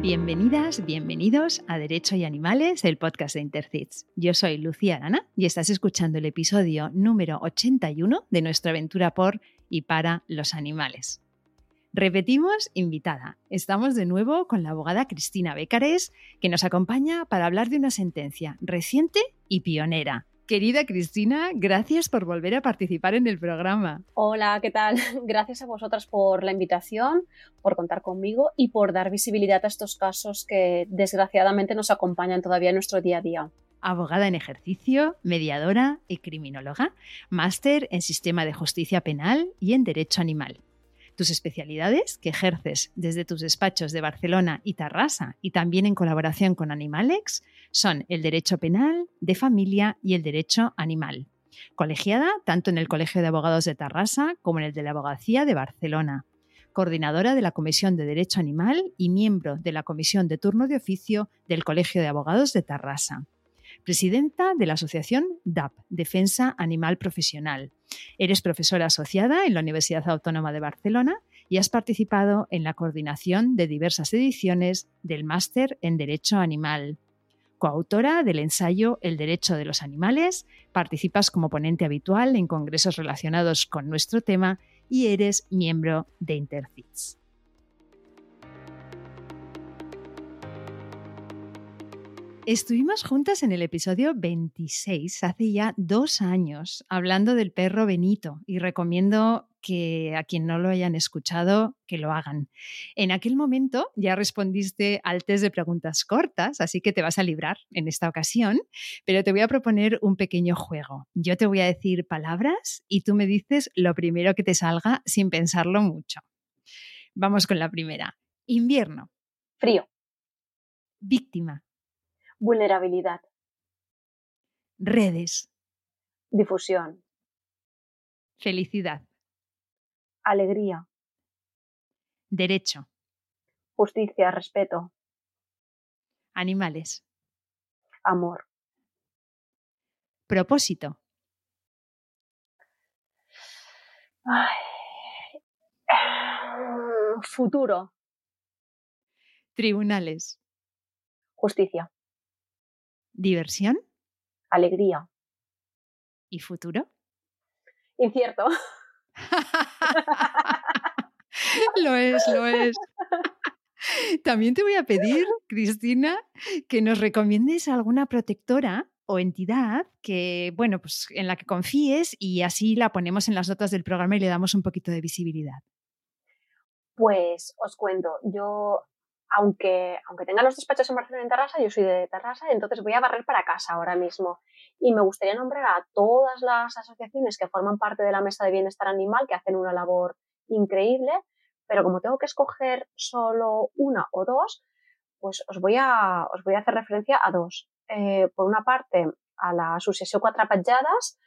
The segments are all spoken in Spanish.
Bienvenidas, bienvenidos a Derecho y Animales, el podcast de Intercits. Yo soy Lucía Arana y estás escuchando el episodio número 81 de nuestra aventura por y para los animales. Repetimos, invitada. Estamos de nuevo con la abogada Cristina Becares, que nos acompaña para hablar de una sentencia reciente y pionera. Querida Cristina, gracias por volver a participar en el programa. Hola, ¿qué tal? Gracias a vosotras por la invitación, por contar conmigo y por dar visibilidad a estos casos que desgraciadamente nos acompañan todavía en nuestro día a día abogada en ejercicio, mediadora y criminóloga, máster en Sistema de Justicia Penal y en Derecho Animal. Tus especialidades, que ejerces desde tus despachos de Barcelona y Tarrasa y también en colaboración con Animalex, son el derecho penal, de familia y el derecho animal. Colegiada tanto en el Colegio de Abogados de Tarrasa como en el de la Abogacía de Barcelona. Coordinadora de la Comisión de Derecho Animal y miembro de la Comisión de Turno de Oficio del Colegio de Abogados de Tarrasa presidenta de la asociación DAP, Defensa Animal Profesional. Eres profesora asociada en la Universidad Autónoma de Barcelona y has participado en la coordinación de diversas ediciones del Máster en Derecho Animal. Coautora del ensayo El Derecho de los Animales, participas como ponente habitual en congresos relacionados con nuestro tema y eres miembro de Intercits. Estuvimos juntas en el episodio 26, hace ya dos años, hablando del perro Benito y recomiendo que a quien no lo hayan escuchado, que lo hagan. En aquel momento ya respondiste al test de preguntas cortas, así que te vas a librar en esta ocasión, pero te voy a proponer un pequeño juego. Yo te voy a decir palabras y tú me dices lo primero que te salga sin pensarlo mucho. Vamos con la primera. Invierno. Frío. Víctima. Vulnerabilidad. Redes. Difusión. Felicidad. Alegría. Derecho. Justicia, respeto. Animales. Amor. Propósito. Futuro. Tribunales. Justicia. Diversión. Alegría. ¿Y futuro? Incierto. lo es, lo es. También te voy a pedir, Cristina, que nos recomiendes alguna protectora o entidad que, bueno, pues en la que confíes y así la ponemos en las notas del programa y le damos un poquito de visibilidad. Pues os cuento, yo aunque, aunque tenga los despachos en Barcelona y en Terrassa, yo soy de Terrassa, entonces voy a barrer para casa ahora mismo. Y me gustaría nombrar a todas las asociaciones que forman parte de la Mesa de Bienestar Animal, que hacen una labor increíble, pero como tengo que escoger solo una o dos, pues os voy a, os voy a hacer referencia a dos. Eh, por una parte, a la Asociación Cuatro Patjadas,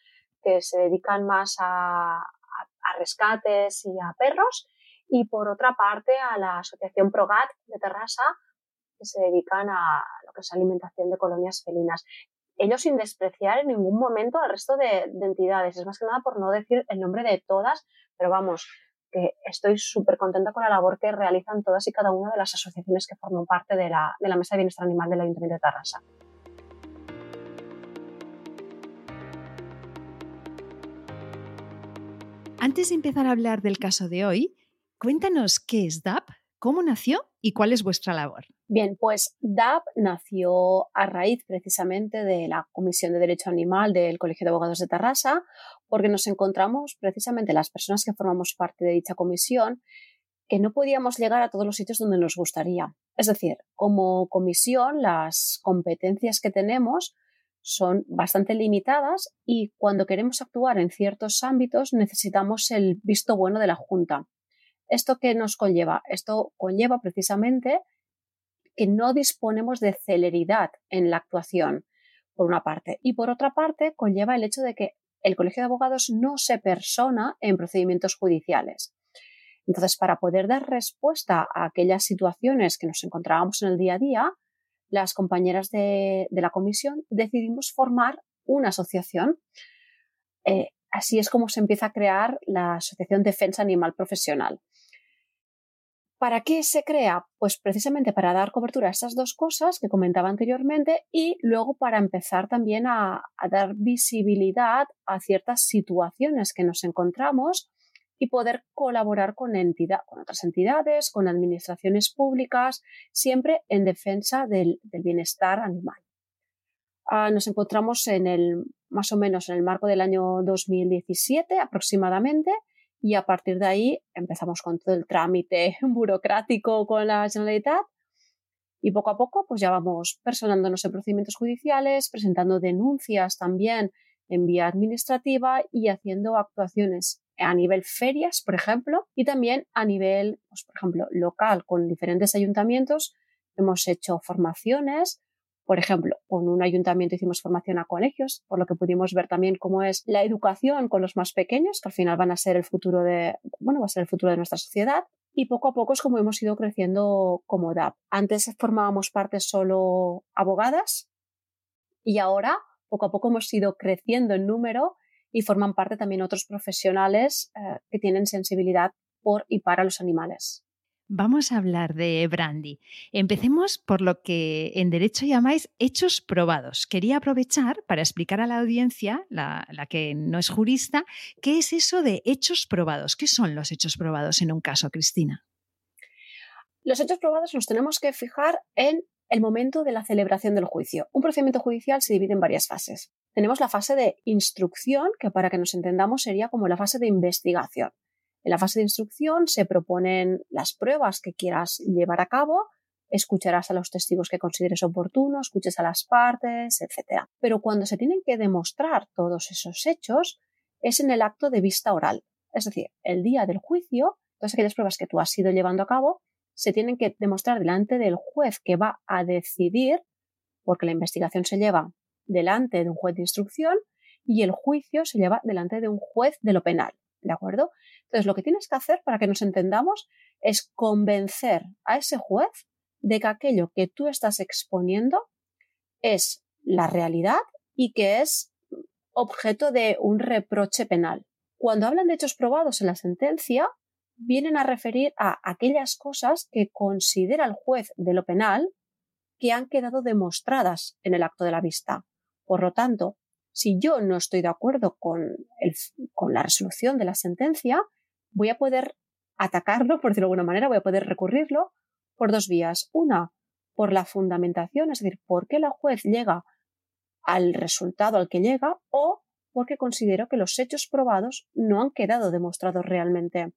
que se dedican más a rescates y a perros, y por otra parte a la Asociación Progat de Terrassa, que se dedican a lo que es alimentación de colonias felinas. Ellos sin despreciar en ningún momento al resto de, entidades, es más que nada por no decir el nombre de todas, pero vamos, que estoy súper contenta con la labor que realizan todas y cada una de las asociaciones que forman parte de la, de la Mesa de Bienestar Animal del Ayuntamiento de Tarrasa. Antes de empezar a hablar del caso de hoy, Cuéntanos qué es DAP, cómo nació y cuál es vuestra labor. Bien, pues DAP nació a raíz precisamente de la Comisión de Derecho Animal del Colegio de Abogados de Tarrasa, porque nos encontramos precisamente las personas que formamos parte de dicha comisión que no podíamos llegar a todos los sitios donde nos gustaría. Es decir, como comisión, las competencias que tenemos son bastante limitadas y cuando queremos actuar en ciertos ámbitos necesitamos el visto bueno de la Junta. ¿Esto qué nos conlleva? Esto conlleva precisamente que no disponemos de celeridad en la actuación, por una parte. Y por otra parte, conlleva el hecho de que el Colegio de Abogados no se persona en procedimientos judiciales. Entonces, para poder dar respuesta a aquellas situaciones que nos encontrábamos en el día a día, las compañeras de, la comisión decidimos formar una asociación. Eh, así es como se empieza a crear la Asociación Defensa Animal Profesional. ¿Para qué se crea? Pues precisamente para dar cobertura a estas dos cosas que comentaba anteriormente y luego para empezar también a, dar visibilidad a ciertas situaciones que nos encontramos y poder colaborar con, con otras entidades, con administraciones públicas, siempre en defensa del, bienestar animal. Ah, nos encontramos en el, más o menos en el marco del año 2017 aproximadamente y a partir de ahí empezamos con todo el trámite burocrático con la Generalitat y poco a poco pues ya vamos personándonos en procedimientos judiciales, presentando denuncias también en vía administrativa y haciendo actuaciones a nivel ferias, por ejemplo, y también a nivel, pues, por ejemplo, local con diferentes ayuntamientos. Hemos hecho formaciones por ejemplo, con un ayuntamiento hicimos formación a colegios, por lo que pudimos ver también cómo es la educación con los más pequeños, que al final van a ser el futuro de, bueno, va a ser el futuro de nuestra sociedad. Y poco a poco es como hemos ido creciendo como DAP. Antes formábamos parte solo abogadas y ahora poco a poco hemos ido creciendo en número y forman parte también otros profesionales eh, que tienen sensibilidad por y para los animales. Vamos a hablar de Brandy. Empecemos por lo que en derecho llamáis hechos probados. Quería aprovechar para explicar a la audiencia, la, que no es jurista, qué es eso de hechos probados. ¿Qué son los hechos probados en un caso, Cristina? Los hechos probados nos tenemos que fijar en el momento de la celebración del juicio. Un procedimiento judicial se divide en varias fases. Tenemos la fase de instrucción, que para que nos entendamos sería como la fase de investigación. En la fase de instrucción se proponen las pruebas que quieras llevar a cabo, escucharás a los testigos que consideres oportuno, escuches a las partes, etc. Pero cuando se tienen que demostrar todos esos hechos es en el acto de vista oral. Es decir, el día del juicio, todas aquellas pruebas que tú has ido llevando a cabo se tienen que demostrar delante del juez que va a decidir, porque la investigación se lleva delante de un juez de instrucción y el juicio se lleva delante de un juez de lo penal. ¿De acuerdo? Entonces, lo que tienes que hacer para que nos entendamos es convencer a ese juez de que aquello que tú estás exponiendo es la realidad y que es objeto de un reproche penal. Cuando hablan de hechos probados en la sentencia, vienen a referir a aquellas cosas que considera el juez de lo penal que han quedado demostradas en el acto de la vista. Por lo tanto, si yo no estoy de acuerdo con, la resolución de la sentencia, voy a poder atacarlo, por decirlo de alguna manera, voy a poder recurrirlo por dos vías. Una, por la fundamentación, es decir, por qué la juez llega al resultado al que llega o porque considero que los hechos probados no han quedado demostrados realmente.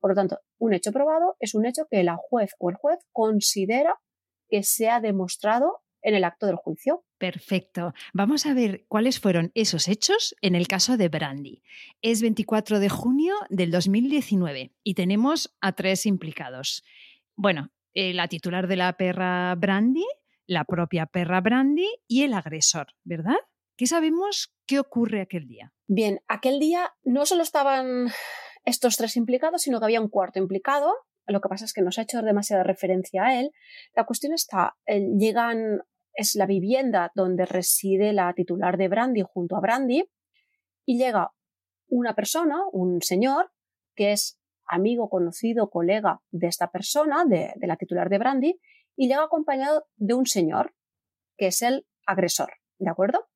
Por lo tanto, un hecho probado es un hecho que la juez o el juez considera que se ha demostrado en el acto del juicio. Perfecto. Vamos a ver cuáles fueron esos hechos en el caso de Brandy. Es 24 de junio del 2019 y tenemos a tres implicados. Bueno, eh, la titular de la perra Brandy, la propia perra Brandy y el agresor, ¿verdad? ¿Qué sabemos qué ocurre aquel día? Bien, aquel día no solo estaban estos tres implicados, sino que había un cuarto implicado. Lo que pasa es que nos ha hecho demasiada referencia a él. La cuestión está, eh, llegan es la vivienda donde reside la titular de Brandy junto a Brandy y llega una persona, un señor, que es amigo, conocido, colega de esta persona, de, la titular de Brandy, y llega acompañado de un señor, que es el agresor, ¿de acuerdo?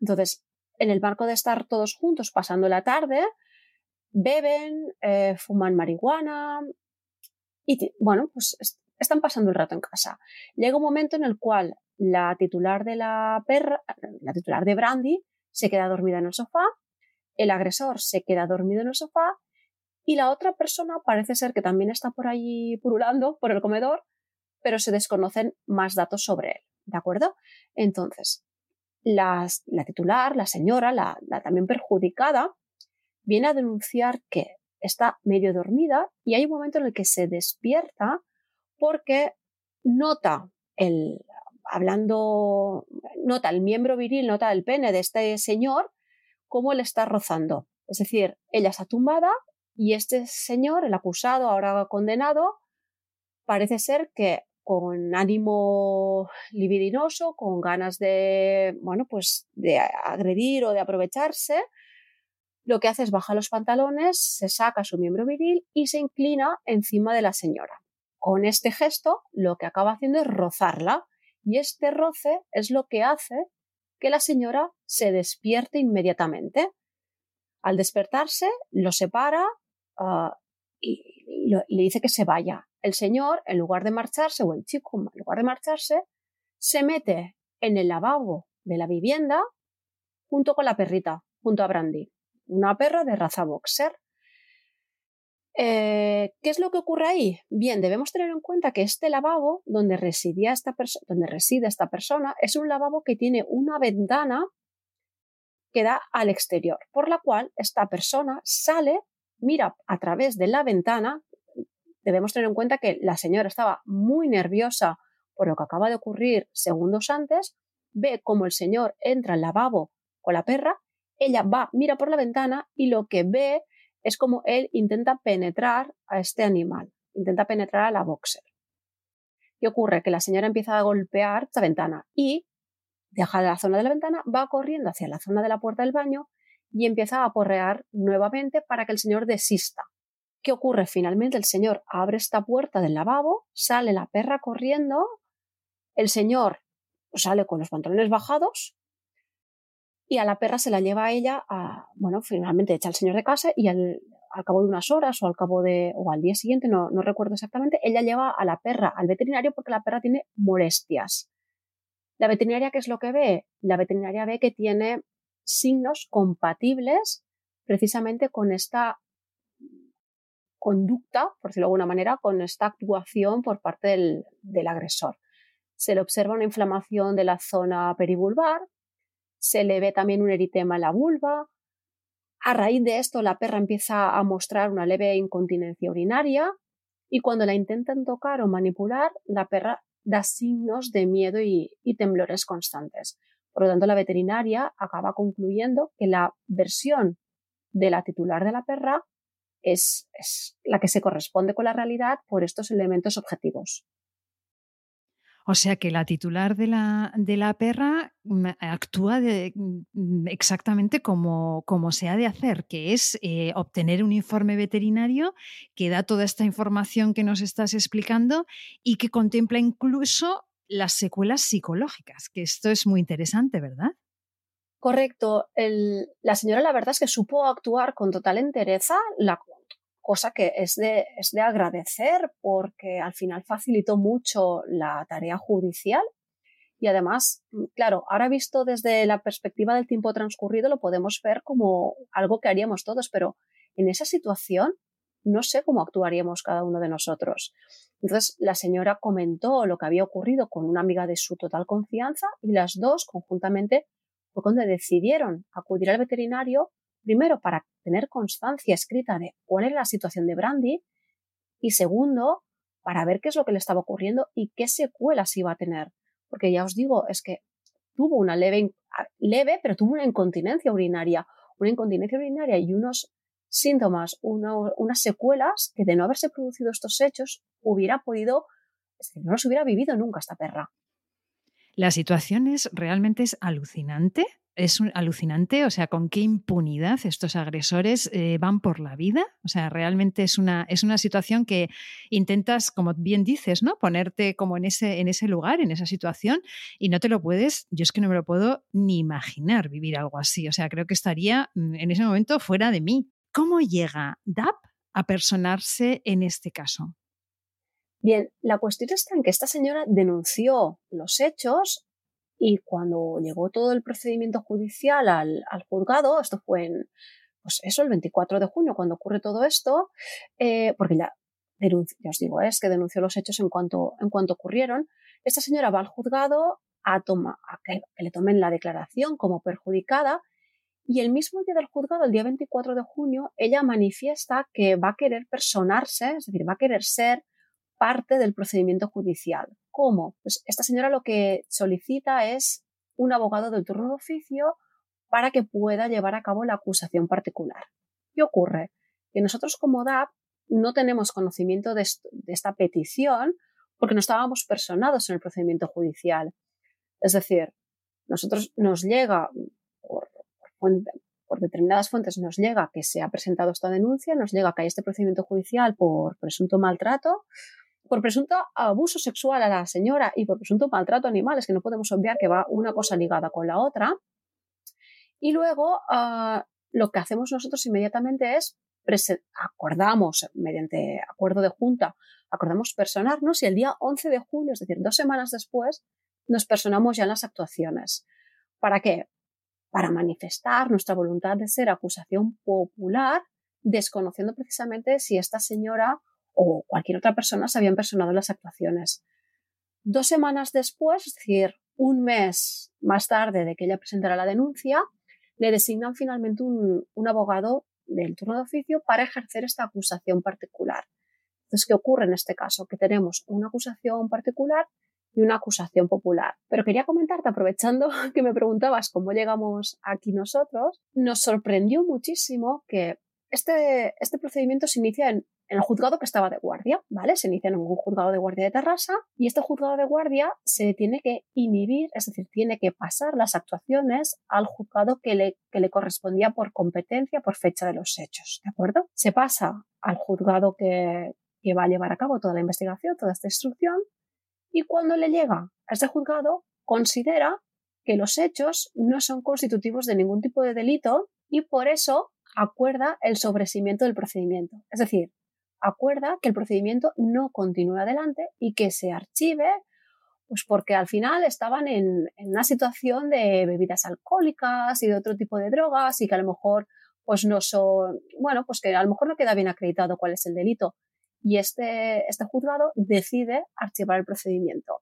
Entonces, en el marco de estar todos juntos pasando la tarde, beben, eh, fuman marihuana y, bueno, pues están pasando el rato en casa. Llega un momento en el cual la titular de la perra, la titular de Brandy, se queda dormida en el sofá, el agresor se queda dormido en el sofá y la otra persona parece ser que también está por allí purulando por el comedor, pero se desconocen más datos sobre él, ¿de acuerdo? Entonces, la, titular, la señora, la, la también perjudicada, viene a denunciar que está medio dormida y hay un momento en el que se despierta porque nota el, hablando, nota el miembro viril, nota el pene de este señor, cómo le está rozando. Es decir, ella está tumbada y este señor, el acusado, ahora condenado, parece ser que con ánimo libidinoso, con ganas de, bueno, pues de agredir o de aprovecharse, lo que hace es bajar los pantalones, se saca su miembro viril y se inclina encima de la señora. con este gesto lo que acaba haciendo es rozarla y este roce es lo que hace que la señora se despierte inmediatamente. Al despertarse, lo separa ah, y, le dice que se vaya. El señor, en lugar de marcharse, o el chico, en lugar de marcharse, se mete en el lavabo de la vivienda junto con la perrita, junto a Brandy, una perra de raza boxer. Eh, ¿Qué es lo que ocurre ahí? Bien, debemos tener en cuenta que este lavabo donde, residía esta donde reside esta persona es un lavabo que tiene una ventana que da al exterior, por la cual esta persona sale, mira a través de la ventana. Debemos tener en cuenta que la señora estaba muy nerviosa por lo que acaba de ocurrir segundos antes, ve como el señor entra al lavabo con la perra, ella va, mira por la ventana y lo que ve es como él intenta penetrar a este animal, intenta penetrar a la boxer. ¿Qué ocurre? Que la señora empieza a golpear esta ventana y deja la zona de la ventana, va corriendo hacia la zona de la puerta del baño y empieza a porrear nuevamente para que el señor desista. ¿Qué ocurre? Finalmente el señor abre esta puerta del lavabo, sale la perra corriendo, el señor sale con los pantalones bajados y a la perra se la lleva a ella a, bueno, finalmente echa al señor de casa y al, cabo de unas horas o al cabo de, o al día siguiente, no, no recuerdo exactamente, ella lleva a la perra al veterinario porque la perra tiene molestias. La veterinaria, ¿qué es lo que ve? La veterinaria ve que tiene signos compatibles precisamente con esta conducta, por decirlo de alguna manera, con esta actuación por parte del, del agresor. Se le observa una inflamación de la zona perivulvar, se le ve también un eritema en la vulva. A raíz de esto, la perra empieza a mostrar una leve incontinencia urinaria y cuando la intentan tocar o manipular, la perra da signos de miedo y, temblores constantes. Por lo tanto, la veterinaria acaba concluyendo que la versión de la titular de la perra es, la que se corresponde con la realidad por estos elementos objetivos. O sea que la titular de la, de la perra mm, actúa mm, exactamente como, como, se ha de hacer, que es eh, obtener un informe veterinario que da toda esta información que nos estás explicando y que contempla incluso las secuelas psicológicas, que esto es muy interesante, ¿verdad? Correcto. la señora la verdad es que supo actuar con total entereza, la, cosa que es de, es de agradecer porque al final facilitó mucho la tarea judicial y además, mm, claro, ahora visto desde la perspectiva del tiempo transcurrido lo podemos ver como algo que haríamos todos, pero en esa situación no sé cómo actuaríamos cada uno de nosotros. Entonces la señora comentó lo que había ocurrido con una amiga de su total confianza y las dos conjuntamente fue cuando decidieron acudir al veterinario primero para tener constancia escrita de cuál era la situación de Brandy y segundo para ver qué es lo que le estaba ocurriendo y qué secuelas iba a tener. Porque ya os digo, es que tuvo una leve, leve pero tuvo una incontinencia urinaria, una incontinencia urinaria y unos síntomas, unas secuelas que de no haberse producido estos hechos hubiera podido, es decir, no los hubiera vivido nunca esta perra. La situación es realmente es alucinante es alucinante, o sea, con qué impunidad estos agresores eh, van por la vida. O sea, realmente es una, es una situación que intentas, como bien dices, ¿no? Ponerte como en ese, en ese lugar, en esa situación, y no te lo puedes, yo es que no me lo puedo ni imaginar vivir algo así. O sea, creo que estaría mm, en ese momento fuera de mí. ¿Cómo llega DAP a personarse en este caso? Bien, la cuestión está en que esta señora denunció los hechos y cuando llegó todo el procedimiento judicial al, juzgado, esto fue en, pues eso, el 24 de junio, cuando ocurre todo esto, eh, porque ya, os digo, es que denunció los hechos en cuanto, en cuanto ocurrieron, esta señora va al juzgado a, toma, a que, le tomen la declaración como perjudicada y el mismo día del juzgado, el día 24 de junio, ella manifiesta que va a querer personarse, es decir, va a querer ser parte del procedimiento judicial. ¿Cómo? Pues esta señora lo que solicita es un abogado del turno de oficio para que pueda llevar a cabo la acusación particular. ¿Qué ocurre? Que nosotros como DAP no tenemos conocimiento de, esta petición porque no estábamos personados en el procedimiento judicial. Es decir, nosotros nos llega, por, por, determinadas fuentes nos llega que se ha presentado esta denuncia, nos llega que hay este procedimiento judicial por presunto maltrato, por presunto abuso sexual a la señora y por presunto maltrato animal, es que no podemos obviar que va una cosa ligada con la otra. Y luego ah, lo que hacemos nosotros inmediatamente es acordamos mediante acuerdo de junta, acordamos personarnos y el día 11 de julio, es decir, dos semanas después, nos personamos ya en las actuaciones. ¿Para qué? Para manifestar nuestra voluntad de ser acusación popular, desconociendo precisamente si esta señora o cualquier otra persona se habían personado en las actuaciones. Dos semanas después, es decir, un mes más tarde de que ella presentara la denuncia, le designan finalmente un, abogado del turno de oficio para ejercer esta acusación particular. Entonces, ¿qué ocurre en este caso? Que tenemos una acusación particular y una acusación popular. Pero quería comentarte, aprovechando que me preguntabas cómo llegamos aquí nosotros, nos sorprendió muchísimo que este, este procedimiento se inicia en el juzgado que estaba de guardia, ¿vale? Se inicia en un juzgado de guardia de Terrassa y este juzgado de guardia se tiene que inhibir, es decir, tiene que pasar las actuaciones al juzgado que le, correspondía por competencia, por fecha de los hechos, ¿de acuerdo? Se pasa al juzgado que, que va a llevar a cabo toda la investigación, toda esta instrucción, y cuando le llega a ese juzgado, considera que los hechos no son constitutivos de ningún tipo de delito y por eso acuerda el sobrecimiento del procedimiento. Es decir, acuerda que el procedimiento no continúe adelante y que se archive, pues porque al final estaban en, una situación de bebidas alcohólicas y de otro tipo de drogas y que a lo mejor pues no son, bueno, pues que a lo mejor no queda bien acreditado cuál es el delito. Y este, este juzgado decide archivar el procedimiento.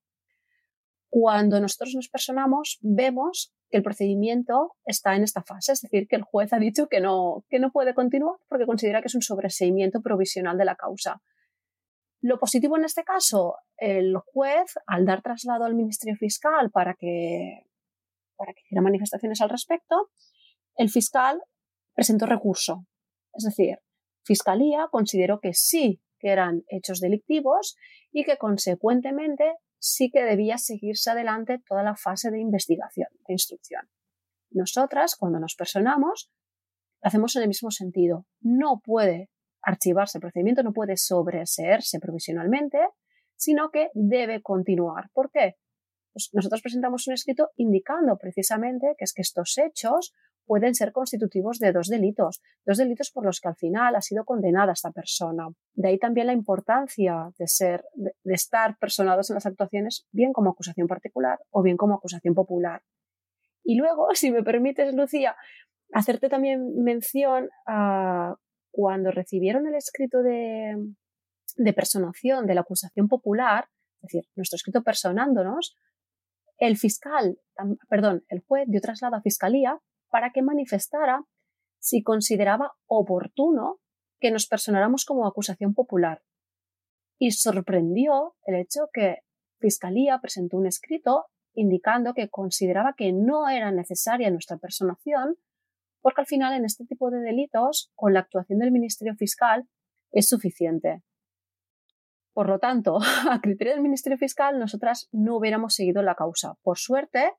Cuando nosotros nos personamos, vemos que el procedimiento está en esta fase, es decir, que el juez ha dicho que no, que no puede continuar porque considera que es un sobreseimiento provisional de la causa. Lo positivo en este caso, el juez, al dar traslado al Ministerio Fiscal para que, para que hiciera manifestaciones al respecto, el fiscal presentó recurso. Es decir, Fiscalía consideró que sí que eran hechos delictivos y que consecuentemente sí que debía seguirse adelante toda la fase de investigación, de instrucción. Nosotras, cuando nos personamos, hacemos en el mismo sentido. No puede archivarse el procedimiento, no puede sobreseerse provisionalmente, sino que debe continuar. ¿Por qué? Pues nosotros presentamos un escrito indicando precisamente que es que estos hechos pueden ser constitutivos de dos delitos, dos delitos por los que al final ha sido condenada esta persona. De ahí también la importancia de ser, de, estar personados en las actuaciones, bien como acusación particular o bien como acusación popular. Y luego, si me permites, Lucía, hacerte también mención a cuando recibieron el escrito de, de personación de la acusación popular, es decir, nuestro escrito personándonos, el fiscal, perdón, el juez dio traslado a fiscalía para que manifestara si consideraba oportuno que nos personáramos como acusación popular. Y sorprendió el hecho que Fiscalía presentó un escrito indicando que consideraba que no era necesaria nuestra personación, porque al final en este tipo de delitos, con la actuación del Ministerio Fiscal, es suficiente. Por lo tanto, a criterio del Ministerio Fiscal, nosotras no hubiéramos seguido la causa. Por suerte,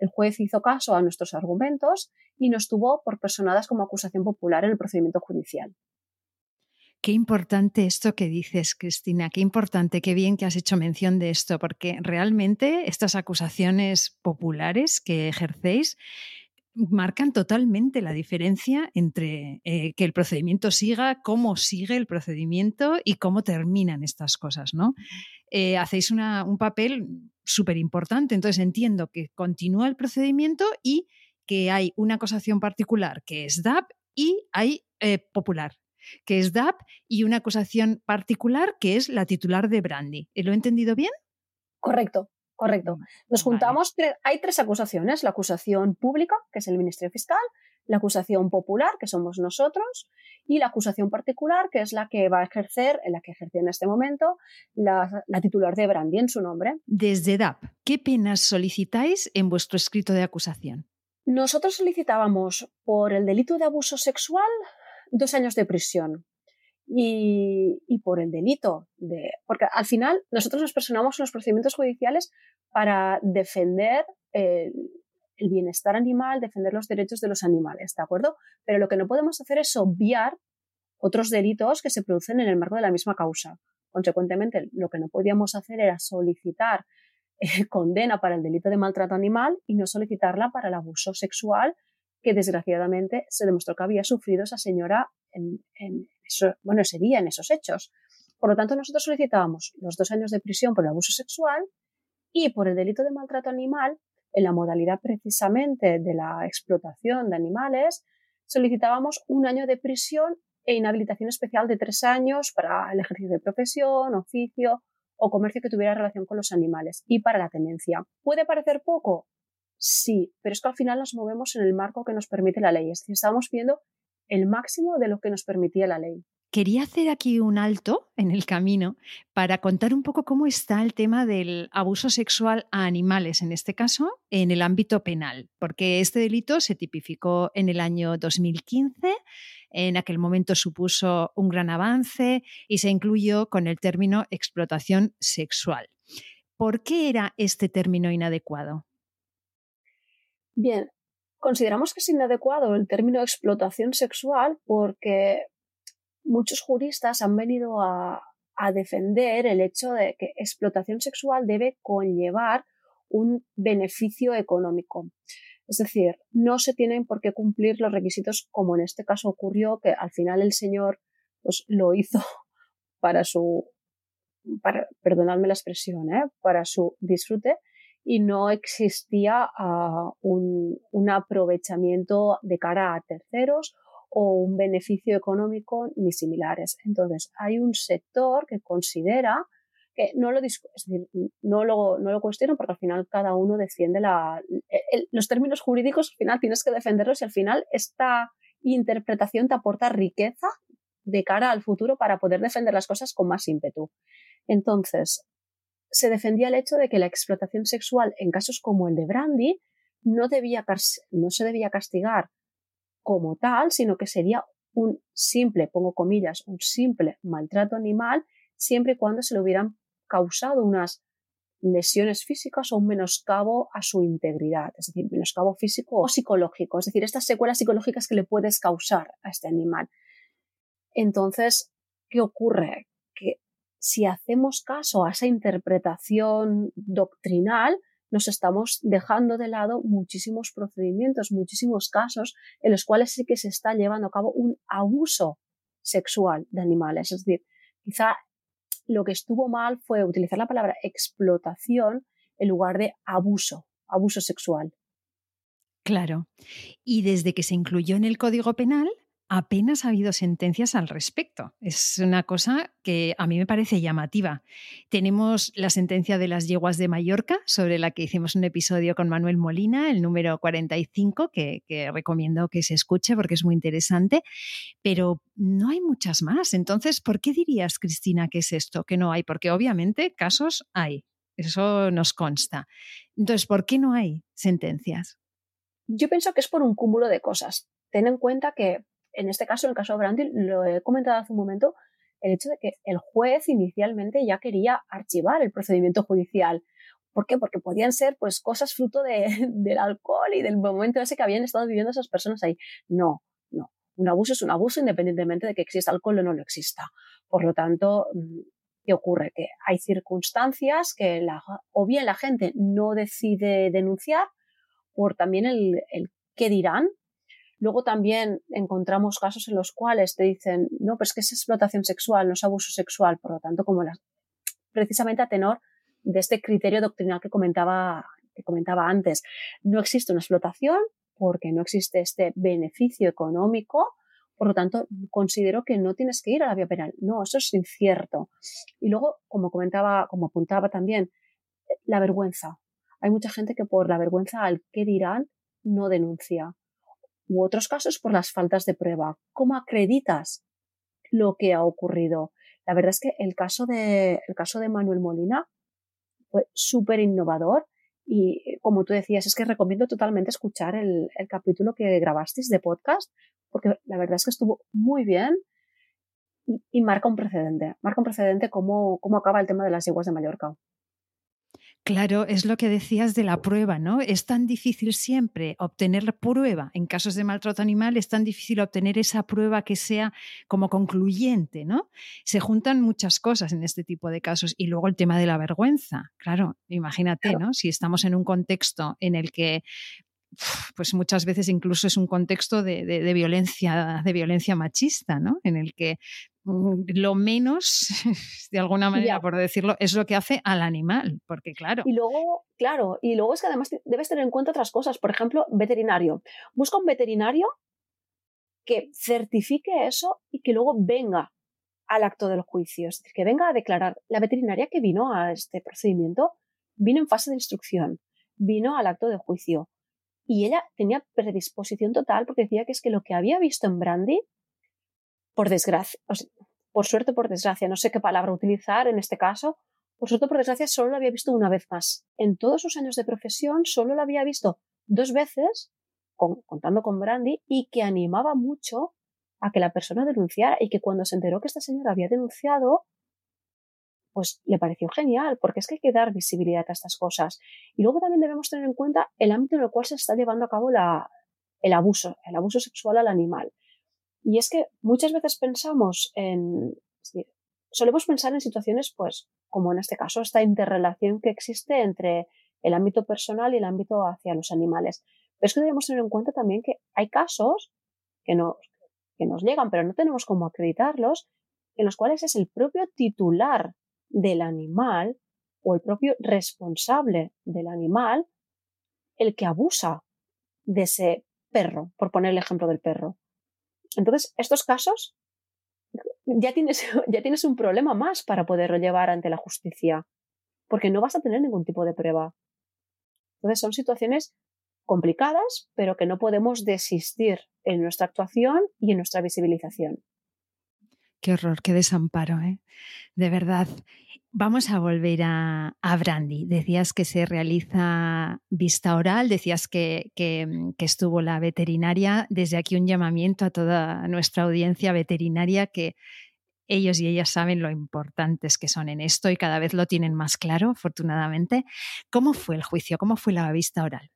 el juez hizo caso a nuestros argumentos y nos tuvo por personadas como acusación popular en el procedimiento judicial. Qué importante esto que dices, Cristina, qué importante, qué bien que has hecho mención de esto, porque realmente estas acusaciones populares que ejercéis marcan totalmente la diferencia entre eh, que el procedimiento siga, cómo sigue el procedimiento y cómo terminan estas cosas, ¿no? Eh, hacéis un papel súper importante. Entonces entiendo que continúa el procedimiento y que hay una acusación particular que es DAP y hay eh, popular, que es DAP y una acusación particular que es la titular de Brandy. ¿Lo he entendido bien? Correcto, correcto. Nos juntamos, hay tres acusaciones, la acusación pública, que es el Ministerio Fiscal, la acusación popular, que somos nosotros, y la acusación particular, que es la que va a ejercer, en la que ejerció en este momento, la, titular de Brandy en su nombre. Desde DAP, ¿qué penas solicitáis en vuestro escrito de acusación? Nosotros solicitábamos por el delito de abuso sexual dos años de prisión. Y, por el delito de. Porque al final nosotros nos personamos en los procedimientos judiciales para defender el bienestar animal, defender los derechos de los animales, ¿de acuerdo? Pero lo que no podemos hacer es obviar otros delitos que se producen en el marco de la misma causa. Consecuentemente, lo que no podíamos hacer era solicitar eh, condena para el delito de maltrato animal y no solicitarla para el abuso sexual que desgraciadamente se demostró que había sufrido esa señora en, bueno, ese día, en esos hechos. Por lo tanto, nosotros solicitábamos los dos años de prisión por el abuso sexual y por el delito de maltrato animal, en la modalidad precisamente de la explotación de animales, solicitábamos un año de prisión e inhabilitación especial de tres años para el ejercicio de profesión, oficio o comercio que tuviera relación con los animales y para la tenencia. ¿Puede parecer poco? Sí, pero es que al final nos movemos en el marco que nos permite la ley. Es decir, estamos viendo el máximo de lo que nos permitía la ley. Quería hacer aquí un alto en el camino para contar un poco cómo está el tema del abuso sexual a animales, en este caso, en el ámbito penal, porque este delito se tipificó en el año 2015, en aquel momento supuso un gran avance y se incluyó con el término explotación sexual. ¿Por qué era este término inadecuado? Bien, consideramos que es inadecuado el término explotación sexual porque muchos juristas han venido a, defender el hecho de que explotación sexual debe conllevar un beneficio económico. Es decir, no se tienen por qué cumplir los requisitos como en este caso ocurrió, que al final el señor pues, lo hizo para su, para, perdonadme la expresión, ¿eh? para su disfrute y no existía ah, un, un aprovechamiento de cara a terceros o un beneficio económico ni similares. Entonces, hay un sector que considera que no lo, no lo, no lo cuestiono porque al final cada uno defiende los términos jurídicos, al final tienes que defenderlos y al final esta interpretación te aporta riqueza de cara al futuro para poder defender las cosas con más ímpetu. Entonces, se defendía el hecho de que la explotación sexual en casos como el de Brandy no, debía, no se debía castigar como tal, sino que sería un simple, pongo comillas, un simple maltrato animal, siempre y cuando se le hubieran causado unas lesiones físicas o un menoscabo a su integridad, es decir, menoscabo físico o psicológico, es decir, estas secuelas psicológicas que le puedes causar a este animal. Entonces, ¿qué ocurre? Que si hacemos caso a esa interpretación doctrinal, nos estamos dejando de lado muchísimos procedimientos, muchísimos casos en los cuales sí que se está llevando a cabo un abuso sexual de animales. Es decir, quizá lo que estuvo mal fue utilizar la palabra explotación en lugar de abuso, abuso sexual. Claro. Y desde que se incluyó en el Código Penal, apenas ha habido sentencias al respecto. Es una cosa que a mí me parece llamativa. Tenemos la sentencia de las yeguas de Mallorca, sobre la que hicimos un episodio con Manuel Molina, el número 45, que, que recomiendo que se escuche porque es muy interesante, pero no hay muchas más. Entonces, ¿por qué dirías, Cristina, que es esto? Que no hay, porque obviamente casos hay. Eso nos consta. Entonces, ¿por qué no hay sentencias? Yo pienso que es por un cúmulo de cosas. Ten en cuenta que en este caso, en el caso de Brandy, lo he comentado hace un momento, el hecho de que el juez inicialmente ya quería archivar el procedimiento judicial. ¿Por qué? Porque podían ser pues cosas fruto de, del alcohol y del momento ese que habían estado viviendo esas personas ahí. No, no. Un abuso es un abuso independientemente de que exista alcohol o no lo exista. Por lo tanto, mm, ¿qué ocurre? Que hay circunstancias que la, o bien la gente no decide denunciar por también el qué dirán Luego también encontramos casos en los cuales te dicen, no, pero es que es explotación sexual, no es abuso sexual, por lo tanto, como las, precisamente a tenor de este criterio doctrinal que comentaba, que comentaba antes. No existe una explotación porque no existe este beneficio económico, por lo tanto, considero que no tienes que ir a la vía penal. No, eso es incierto. Y luego, como comentaba, como apuntaba también, la vergüenza. Hay mucha gente que por la vergüenza al qué dirán no denuncia u otros casos por las faltas de prueba. ¿Cómo acreditas lo que ha ocurrido? La verdad es que el caso de, el caso de Manuel Molina fue súper innovador y como tú decías, es que recomiendo totalmente escuchar el, capítulo que grabasteis de podcast porque la verdad es que estuvo muy bien y, marca un precedente. Marca un precedente cómo, cómo acaba el tema de las yeguas de Mallorca. Claro, es lo que decías de la prueba, ¿no? Es tan difícil siempre obtener prueba. En casos de maltrato animal es tan difícil obtener esa prueba que sea como concluyente, ¿no? Se juntan muchas cosas en este tipo de casos. Y luego el tema de la vergüenza. Claro, imagínate, ¿no? Si estamos en un contexto en el que pues muchas veces incluso es un contexto de, violencia, de violencia machista, ¿no? En el que lo menos, de alguna manera, por decirlo, es lo que hace al animal, porque claro. Y luego, claro, y luego es que además debes tener en cuenta otras cosas. Por ejemplo, veterinario. Busca un veterinario que certifique eso y que luego venga al acto del juicio, es decir, que venga a declarar. La veterinaria que vino a este procedimiento vino en fase de instrucción, vino al acto de juicio y ella tenía predisposición total porque decía que es que lo que había visto en Brandy, por desgracia, por suerte, por desgracia, no sé qué palabra utilizar en este caso, por suerte, por desgracia, solo lo había visto una vez más. En todos sus años de profesión, solo lo había visto dos veces, contando con Brandy, y que animaba mucho a que la persona denunciara y que cuando se enteró que esta señora había denunciado, pues le pareció genial, porque es que hay que dar visibilidad a estas cosas. Y luego también debemos tener en cuenta el ámbito en el cual se está llevando a cabo el abuso, el abuso sexual al animal. Y es que muchas veces pensamos en, solemos pensar en situaciones, pues, como en este caso, esta interrelación que existe entre el ámbito personal y el ámbito hacia los animales. Pero es que debemos tener en cuenta también que hay casos que nos, que nos llegan, pero no tenemos cómo acreditarlos, en los cuales es el propio titular del animal o el propio responsable del animal el que abusa de ese perro, por poner el ejemplo del perro. Entonces, estos casos ya tienes, ya tienes un problema más para poderlo llevar ante la justicia, porque no vas a tener ningún tipo de prueba. Entonces, son situaciones complicadas, pero que no podemos desistir en nuestra actuación y en nuestra visibilización. Qué horror, qué desamparo, ¿eh? De verdad. Vamos a volver a, Brandy. Decías que se realiza vista oral, decías que, que, estuvo la veterinaria. Desde aquí un llamamiento a toda nuestra audiencia veterinaria que ellos y ellas saben lo importantes que son en esto y cada vez lo tienen más claro, afortunadamente. ¿Cómo fue el juicio? ¿Cómo fue la vista oral?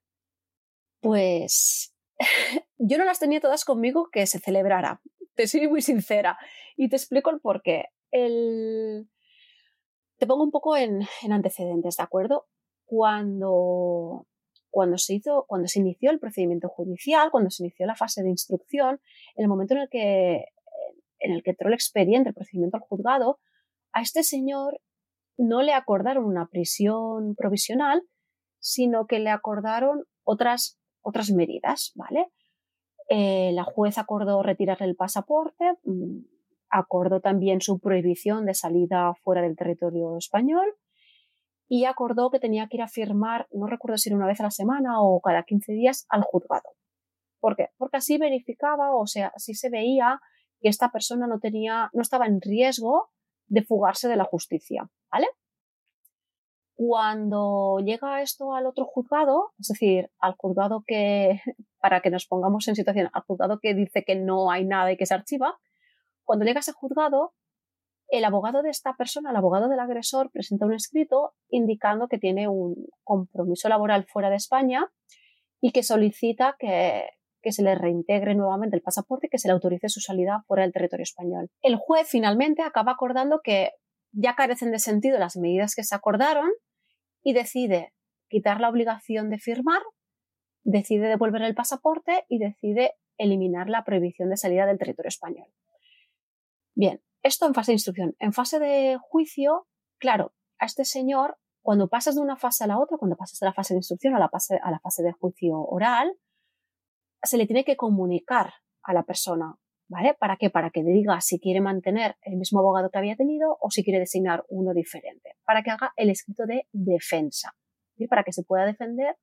Pues yo no las tenía todas conmigo que se celebrara te soy muy sincera. Y te explico el por qué. El... Te pongo un poco en, antecedentes, ¿de acuerdo? Cuando, cuando, se hizo, cuando se inició el procedimiento judicial, cuando se inició la fase de instrucción, en el momento en el que, en el que entró el expediente, el procedimiento al juzgado, a este señor no le acordaron una prisión provisional, sino que le acordaron otras, otras medidas, ¿vale? Eh, la jueza acordó retirarle el pasaporte, mm, acordó también su prohibición de salida fuera del territorio español y acordó que tenía que ir a firmar, no recuerdo si era una vez a la semana o cada 15 días, al juzgado. ¿Por qué? Porque así verificaba, o sea, así se veía que esta persona no tenía, no estaba en riesgo de fugarse de la justicia, ¿vale? Cuando llega esto al otro juzgado, es decir, al juzgado que, para que nos pongamos en situación, al juzgado que dice que no hay nada y que se archiva, cuando llega a ese juzgado, el abogado de esta persona, el abogado del agresor, presenta un escrito indicando que tiene un compromiso laboral fuera de España y que solicita que se le reintegre nuevamente el pasaporte y que se le autorice su salida fuera del territorio español. El juez finalmente acaba acordando que ya carecen de sentido las medidas que se acordaron y decide quitar la obligación de firmar, decide devolver el pasaporte y decide eliminar la prohibición de salida del territorio español. Bien, esto en fase de instrucción. En fase de juicio, claro, a este señor, cuando pasas de una fase a la otra, cuando pasas de la fase de instrucción a la fase, a la fase de juicio oral, se le tiene que comunicar a la persona ¿Vale? ¿Para qué? Para que diga si quiere mantener el mismo abogado que había tenido o si quiere designar uno diferente. Para que haga el escrito de defensa. Para que se pueda defender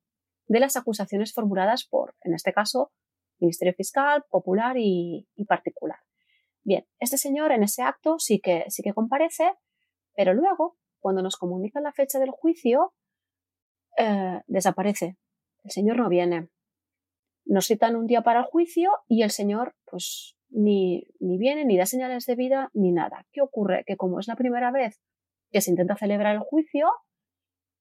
de las acusaciones formuladas por, en este caso, Ministerio Fiscal, Popular y, particular. Bien, este señor en ese acto sí que, sí que comparece, pero luego, cuando nos comunican la fecha del juicio, eh, desaparece. El señor no viene. Nos citan un día para el juicio y el señor, pues, ni, ni viene, ni da señales de vida, ni nada. ¿Qué ocurre? Que como es la primera vez que se intenta celebrar el juicio,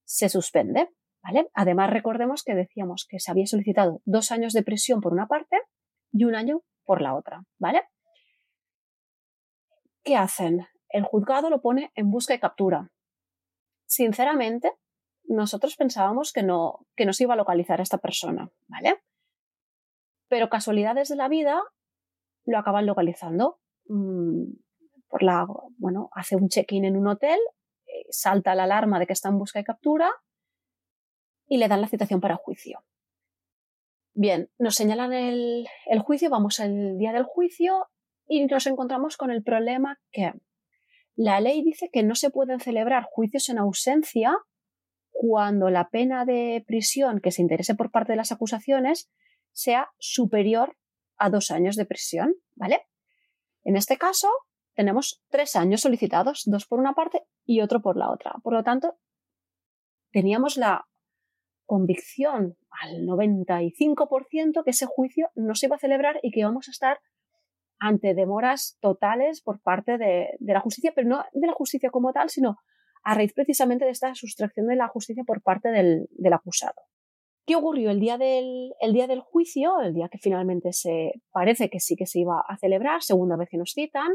se suspende. ¿Vale? Además, recordemos que decíamos que se había solicitado dos años de prisión por una parte y un año por la otra. ¿vale? ¿Qué hacen? El juzgado lo pone en busca y captura. Sinceramente, nosotros pensábamos que no, que no se iba a localizar a esta persona, ¿vale? Pero casualidades de la vida lo acaban localizando. Mm, por la, bueno, hace un check-in en un hotel, eh, salta la alarma de que está en busca y captura y le dan la citación para juicio. Bien, nos señalan el, el juicio, vamos al día del juicio y nos encontramos con el problema que la ley dice que no se pueden celebrar juicios en ausencia cuando la pena de prisión que se interese por parte de las acusaciones sea superior a dos años de prisión, ¿vale? En este caso, tenemos tres años solicitados, dos por una parte y otro por la otra. Por lo tanto, teníamos la convicción al 95% que ese juicio no se iba a celebrar y que íbamos a estar ante demoras totales por parte de, la justicia, pero no de la justicia como tal, sino a raíz precisamente de esta sustracción de la justicia por parte del, acusado. ¿Qué ocurrió el día, del, el día del juicio, el día que finalmente se parece que sí que se iba a celebrar, segunda vez que nos citan?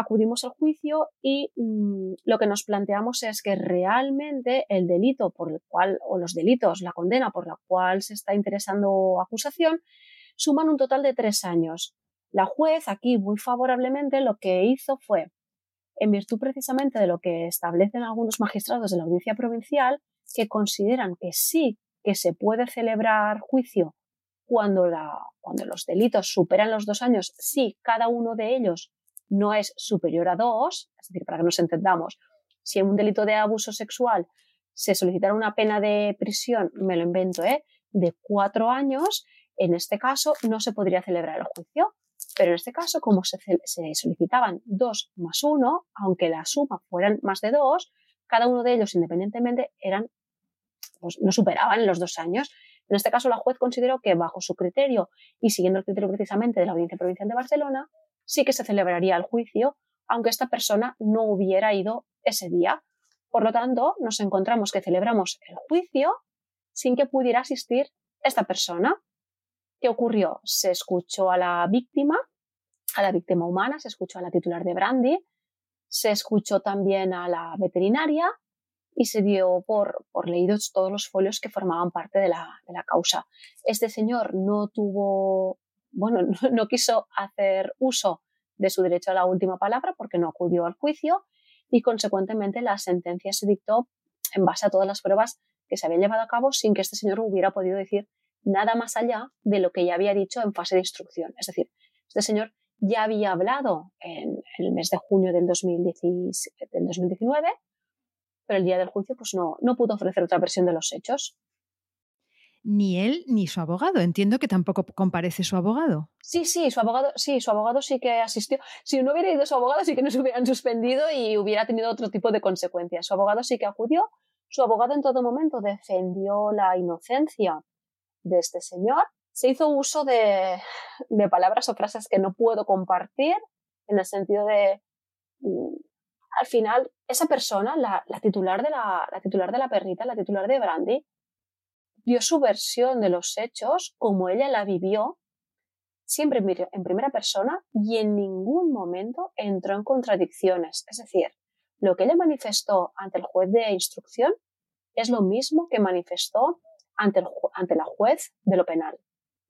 Acudimos al juicio y mm, lo que nos planteamos es que realmente el delito por el cual, o los delitos, la condena por la cual se está interesando acusación, suman un total de tres años. La juez aquí muy favorablemente lo que hizo fue, en virtud precisamente de lo que establecen algunos magistrados de la audiencia provincial, que consideran que sí que se puede celebrar juicio cuando, la, cuando los delitos superan los dos años, si cada uno de ellos no es superior a dos, es decir, para que nos entendamos, si en un delito de abuso sexual se solicitara una pena de prisión, me lo invento, ¿eh? de cuatro años, en este caso no se podría celebrar el juicio. Pero en este caso, como se, solicitaban dos más uno, aunque la suma fueran más de dos, cada uno de ellos independientemente eran, pues no superaban los dos años. En este caso, la juez consideró que bajo su criterio y siguiendo el criterio precisamente de la Audiencia Provincial de Barcelona, sí que se celebraría el juicio, aunque esta persona no hubiera ido ese día. Por lo tanto, nos encontramos que celebramos el juicio sin que pudiera asistir esta persona. ¿Qué ocurrió? Se escuchó a la víctima, a la víctima humana, se escuchó a la titular de Brandy, se escuchó también a la veterinaria y se dio por, por leídos todos los folios que formaban parte de la, de la causa. Este señor no tuvo, bueno, no, no quiso hacer uso de su derecho a la última palabra porque no acudió al juicio y consecuentemente la sentencia se dictó en base a todas las pruebas que se habían llevado a cabo sin que este señor hubiera podido decir nada más allá de lo que ya había dicho en fase de instrucción. Es decir, este señor ya había hablado en, el mes de junio del, 2019, pero el día del juicio pues no, no pudo ofrecer otra versión de los hechos. Ni él ni su abogado. Entiendo que tampoco comparece su abogado. Sí, sí, su abogado, sí, su abogado sí que asistió. Si no hubiera ido su abogado, sí que nos hubieran suspendido y hubiera tenido otro tipo de consecuencias. Su abogado sí que acudió. Su abogado en todo momento defendió la inocencia de este señor. Se hizo uso de, palabras o frases que no puedo compartir, en el sentido de, mm, al final, esa persona, la, titular de la titular de la perrita, la titular de Brandy, dio su versión de los hechos como ella la vivió, siempre en primera persona y en ningún momento entró en contradicciones. Es decir, lo que ella manifestó ante el juez de instrucción es lo mismo que manifestó ante, ante la juez de lo penal.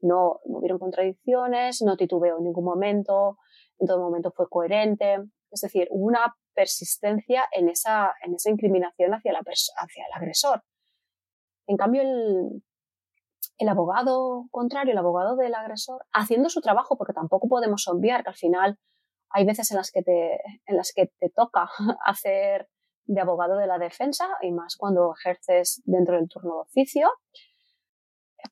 No, no hubieron contradicciones, no titubeó en ningún momento, en todo momento fue coherente. Es decir, hubo una persistencia en esa, en esa incriminación hacia, la hacia el agresor. En cambio, el, el abogado contrario, el abogado del agresor, haciendo su trabajo, porque tampoco podemos obviar que al final hay veces en las que te, en las que te toca hacer de abogado de la defensa y más cuando ejerces dentro del turno de oficio,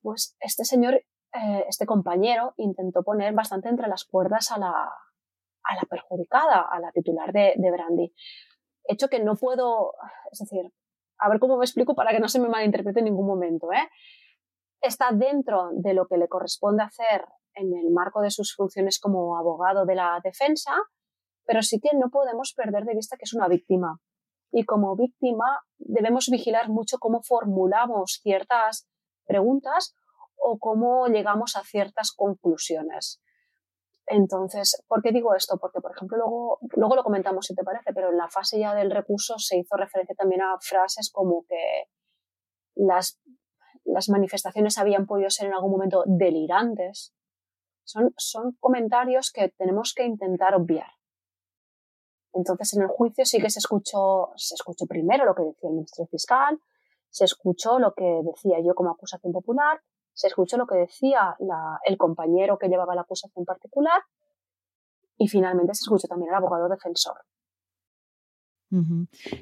pues este señor, eh, este compañero, intentó poner bastante entre las cuerdas a la, a la perjudicada, a la titular de, de Brandy. Hecho que no puedo, es decir, a ver cómo me explico para que no se me malinterprete en ningún momento. ¿eh? Está dentro de lo que le corresponde hacer en el marco de sus funciones como abogado de la defensa, pero sí que no podemos perder de vista que es una víctima y como víctima debemos vigilar mucho cómo formulamos ciertas preguntas o cómo llegamos a ciertas conclusiones. Entonces, ¿por qué digo esto? Porque, por ejemplo, luego, luego lo comentamos si te parece, pero en la fase ya del recurso se hizo referencia también a frases como que las, las manifestaciones habían podido ser en algún momento delirantes. Son, son comentarios que tenemos que intentar obviar. Entonces, en el juicio sí que se escuchó, se escuchó primero lo que decía el Ministerio Fiscal, se escuchó lo que decía yo como acusación popular, se escuchó lo que decía el compañero que llevaba la acusación particular y finalmente se escuchó también el abogado defensor.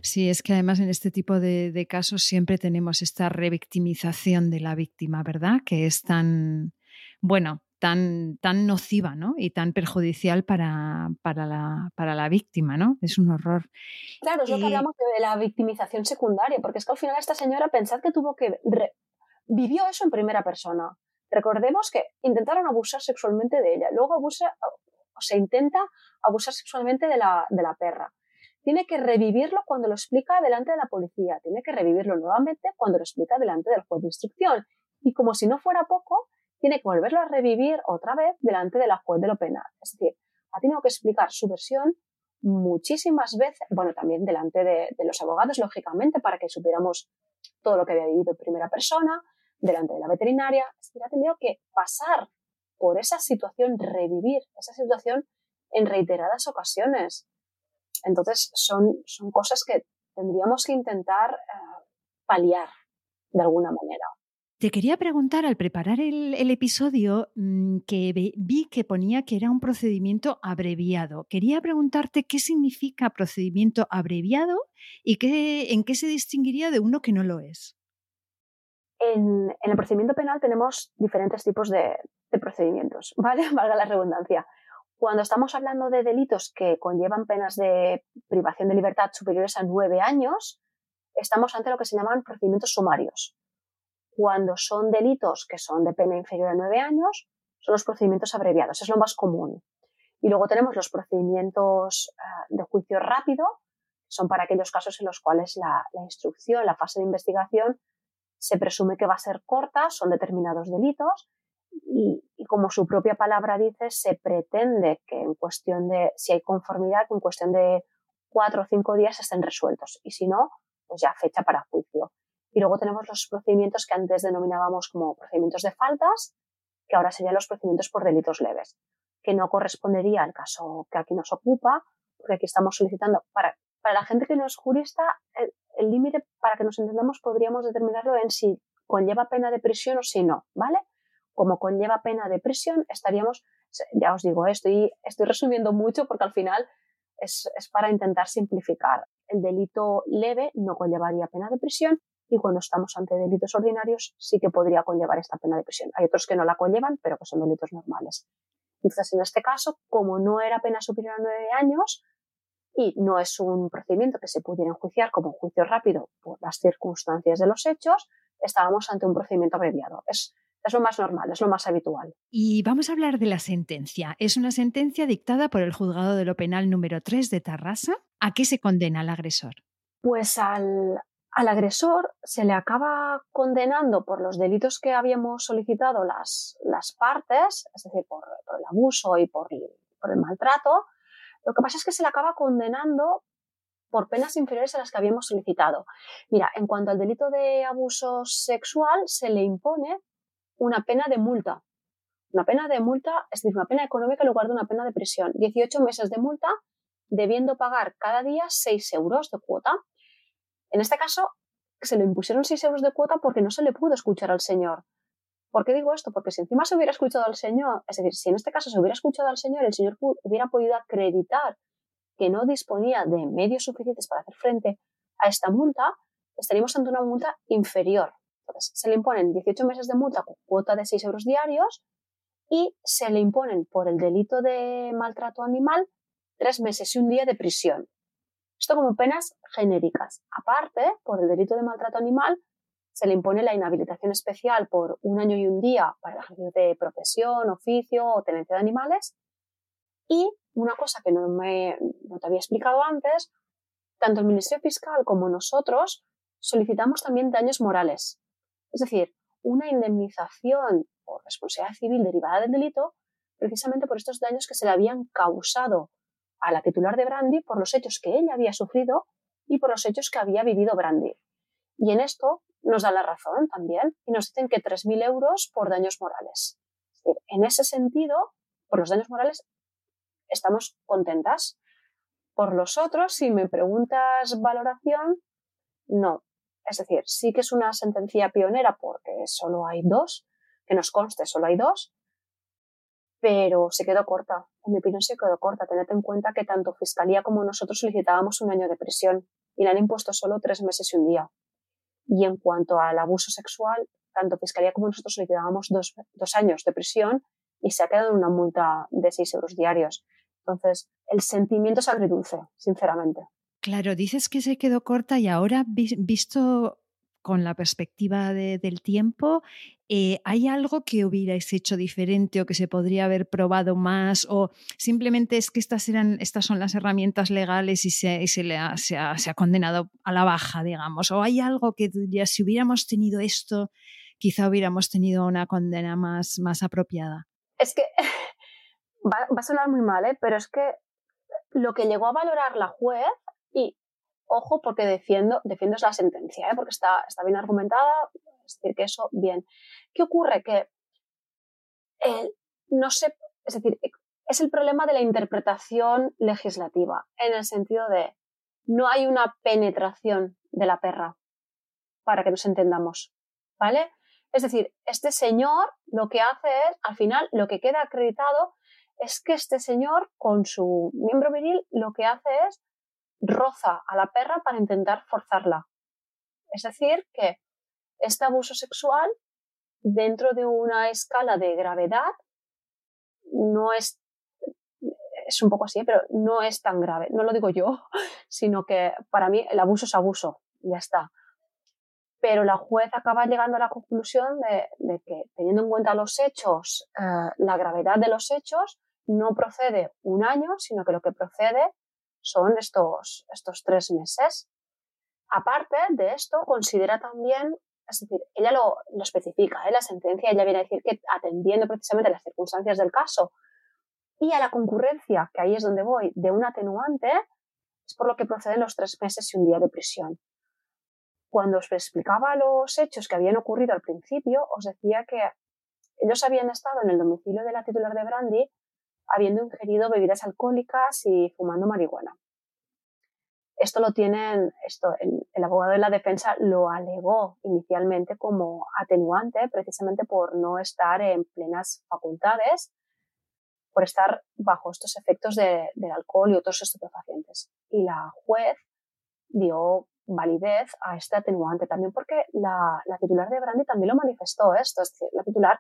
Sí, es que además en este tipo de, casos siempre tenemos esta revictimización de la víctima, ¿verdad? Que es tan, bueno, tan, tan nociva ¿no? y tan perjudicial para, para, la, para la víctima, ¿no? Es un horror. Claro, es lo que hablamos de la victimización secundaria, porque es que al final esta señora pensad que tuvo que vivió eso en primera persona. Recordemos que intentaron abusar sexualmente de ella, luego abusa, o se intenta abusar sexualmente de la, de la perra. Tiene que revivirlo cuando lo explica delante de la policía, tiene que revivirlo nuevamente cuando lo explica delante del juez de instrucción. Y como si no fuera poco, tiene que volverlo a revivir otra vez delante de la juez de lo penal. Es decir, ha tenido que explicar su versión muchísimas veces, bueno, también delante de, de los abogados, lógicamente, para que supiéramos todo lo que había vivido en primera persona, delante de la veterinaria, es ha tenido que pasar por esa situación, revivir esa situación en reiteradas ocasiones. Entonces, son, son cosas que tendríamos que intentar eh, paliar de alguna manera. Te quería preguntar, al preparar el, episodio, mm, que vi que ponía que era un procedimiento abreviado. Quería preguntarte qué significa procedimiento abreviado y qué, en qué se distinguiría de uno que no lo es. En, el procedimiento penal tenemos diferentes tipos de, procedimientos. Valga la redundancia. Cuando estamos hablando de delitos que conllevan penas de privación de libertad superiores a nueve años, estamos ante lo que se llaman procedimientos sumarios. Cuando son delitos que son de pena inferior a nueve años, son los procedimientos abreviados, es lo más común. Y luego tenemos los procedimientos ah, de juicio rápido, son para aquellos casos en los cuales la instrucción, la fase de investigación, se presume que va a ser corta, son determinados delitos y, como su propia palabra dice, se pretende que en cuestión de, si hay conformidad, que en cuestión de cuatro o cinco días estén resueltos y si no, pues ya fecha para juicio. Y luego tenemos los procedimientos que antes denominábamos como procedimientos de faltas, que ahora serían los procedimientos por delitos leves, que no correspondería al caso que aquí nos ocupa, porque aquí estamos solicitando, para, para la gente que no es jurista, el límite, para que nos entendamos, podríamos determinarlo en si conlleva pena de prisión o si no, ¿vale? Como conlleva pena de prisión, estaríamos, ya os digo, estoy, estoy resumiendo mucho porque al final es, es para intentar simplificar. El delito leve no conllevaría pena de prisión y cuando estamos ante delitos ordinarios sí que podría conllevar esta pena de prisión. Hay otros que no la conllevan, pero que son delitos normales. Entonces, en este caso, como no era pena superior a nueve años, y no es un procedimiento que se pudiera enjuiciar como un juicio rápido por las circunstancias de los hechos, estábamos ante un procedimiento abreviado. Es, es lo más normal, es lo más habitual. Y vamos a hablar de la sentencia. Es una sentencia dictada por el Juzgado de lo Penal número 3 de Tarrasa. ¿A qué se condena al agresor? Pues al, al agresor se le acaba condenando por los delitos que habíamos solicitado las, las partes, es decir, por, por el abuso y por, por el maltrato, lo que pasa es que se le acaba condenando por penas inferiores a las que habíamos solicitado. Mira, en cuanto al delito de abuso sexual, se le impone una pena de multa. Una pena de multa, es decir, una pena económica en lugar de una pena de prisión. 18 meses de multa, debiendo pagar cada día 6 euros de cuota. En este caso, se le impusieron 6 euros de cuota porque no se le pudo escuchar al señor. ¿Por qué digo esto? Porque si encima se hubiera escuchado al Señor, es decir, si en este caso se hubiera escuchado al Señor, el Señor hubiera podido acreditar que no disponía de medios suficientes para hacer frente a esta multa, estaríamos ante una multa inferior. Entonces, se le imponen 18 meses de multa con cuota de 6 euros diarios y se le imponen por el delito de maltrato animal 3 meses y un día de prisión. Esto como penas genéricas. Aparte, por el delito de maltrato animal, se le impone la inhabilitación especial por un año y un día para el ejercicio de profesión, oficio o tenencia de animales. Y una cosa que no, me, no te había explicado antes, tanto el Ministerio Fiscal como nosotros solicitamos también daños morales, es decir, una indemnización por responsabilidad civil derivada del delito precisamente por estos daños que se le habían causado a la titular de Brandy por los hechos que ella había sufrido y por los hechos que había vivido Brandy. Y en esto nos dan la razón también y nos dicen que 3.000 euros por daños morales. En ese sentido, por los daños morales, estamos contentas. Por los otros, si me preguntas valoración, no. Es decir, sí que es una sentencia pionera porque solo hay dos, que nos conste, solo hay dos, pero se quedó corta. En mi opinión, se quedó corta. Tened en cuenta que tanto Fiscalía como nosotros solicitábamos un año de prisión y le han impuesto solo tres meses y un día. Y en cuanto al abuso sexual, tanto Fiscalía como nosotros solicitábamos dos, dos años de prisión y se ha quedado en una multa de seis euros diarios. Entonces, el sentimiento es agridulce, sinceramente. Claro, dices que se quedó corta y ahora, visto con la perspectiva del tiempo, eh, ¿hay algo que hubierais hecho diferente o que se podría haber probado más? ¿O simplemente es que estas, eran, estas son las herramientas legales y se, se, ha, se, ha, condenado a la baja, digamos? ¿O hay algo que dirías, si hubiéramos tenido esto, quizá hubiéramos tenido una condena más, más apropiada? Es que va, va a sonar muy mal, ¿eh? pero es que lo que llegó a valorar la juez y ojo porque defiendo, defiendo la sentencia, ¿eh? porque está, está bien argumentada, es decir, que eso, bien. ¿Qué ocurre? Que eh, no sé, es decir, es el problema de la interpretación legislativa, en el sentido de no hay una penetración de la perra, para que nos entendamos, ¿vale? Es decir, este señor lo que hace es, al final, lo que queda acreditado es que este señor, con su miembro viril, lo que hace es roza a la perra para intentar forzarla. Es decir, que este abuso sexual, dentro de una escala de gravedad, no es, es un poco así, pero no es tan grave. No lo digo yo, sino que para mí el abuso es abuso, ya está. Pero la juez acaba llegando a la conclusión de, que, teniendo en cuenta los hechos, eh, la gravedad de los hechos, no procede un año, sino que lo que procede son estos, estos tres meses. Aparte de esto, considera también, es decir, ella lo, lo especifica, ¿eh? la sentencia ella viene a decir que atendiendo precisamente las circunstancias del caso y a la concurrencia, que ahí es donde voy, de un atenuante, es por lo que proceden los tres meses y un día de prisión. Cuando os explicaba los hechos que habían ocurrido al principio, os decía que ellos habían estado en el domicilio de la titular de Brandy habiendo ingerido bebidas alcohólicas y fumando marihuana. Esto lo tienen, esto, el, abogado de la defensa lo alegó inicialmente como atenuante precisamente por no estar en plenas facultades, por estar bajo estos efectos del alcohol y otros estupefacientes. Y la juez dio validez a este atenuante también porque la, la titular de Brandy también lo manifestó esto, es decir, la titular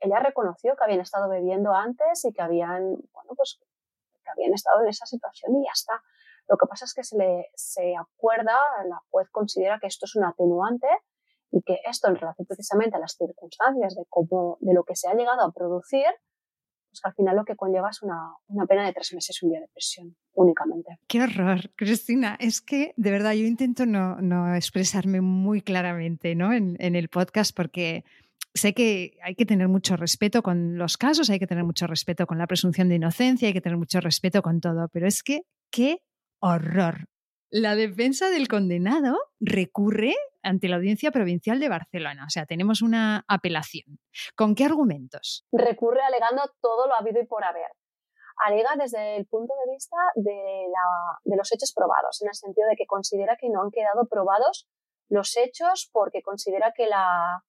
ella reconoció que habían estado bebiendo antes y que habían, bueno, pues que habían estado en esa situación y ya está. Lo que pasa es que se le se acuerda, la juez considera que esto es un atenuante y que esto en relación precisamente a las circunstancias de cómo, de lo que se ha llegado a producir, pues al final lo que conlleva es una, una pena de tres meses y un día de prisión únicamente. Qué horror, Cristina. Es que de verdad yo intento no, no expresarme muy claramente ¿no? en el podcast porque sé que hay que tener mucho respeto con los casos, hay que tener mucho respeto con la presunción de inocencia, hay que tener mucho respeto con todo, pero es que, qué horror. La defensa del condenado recurre ante la Audiencia Provincial de Barcelona, o sea, tenemos una apelación. ¿Con qué argumentos? Recurre alegando todo lo habido y por haber. Alega desde el punto de vista de, de los hechos probados, en el sentido de que considera que no han quedado probados los hechos porque considera que la,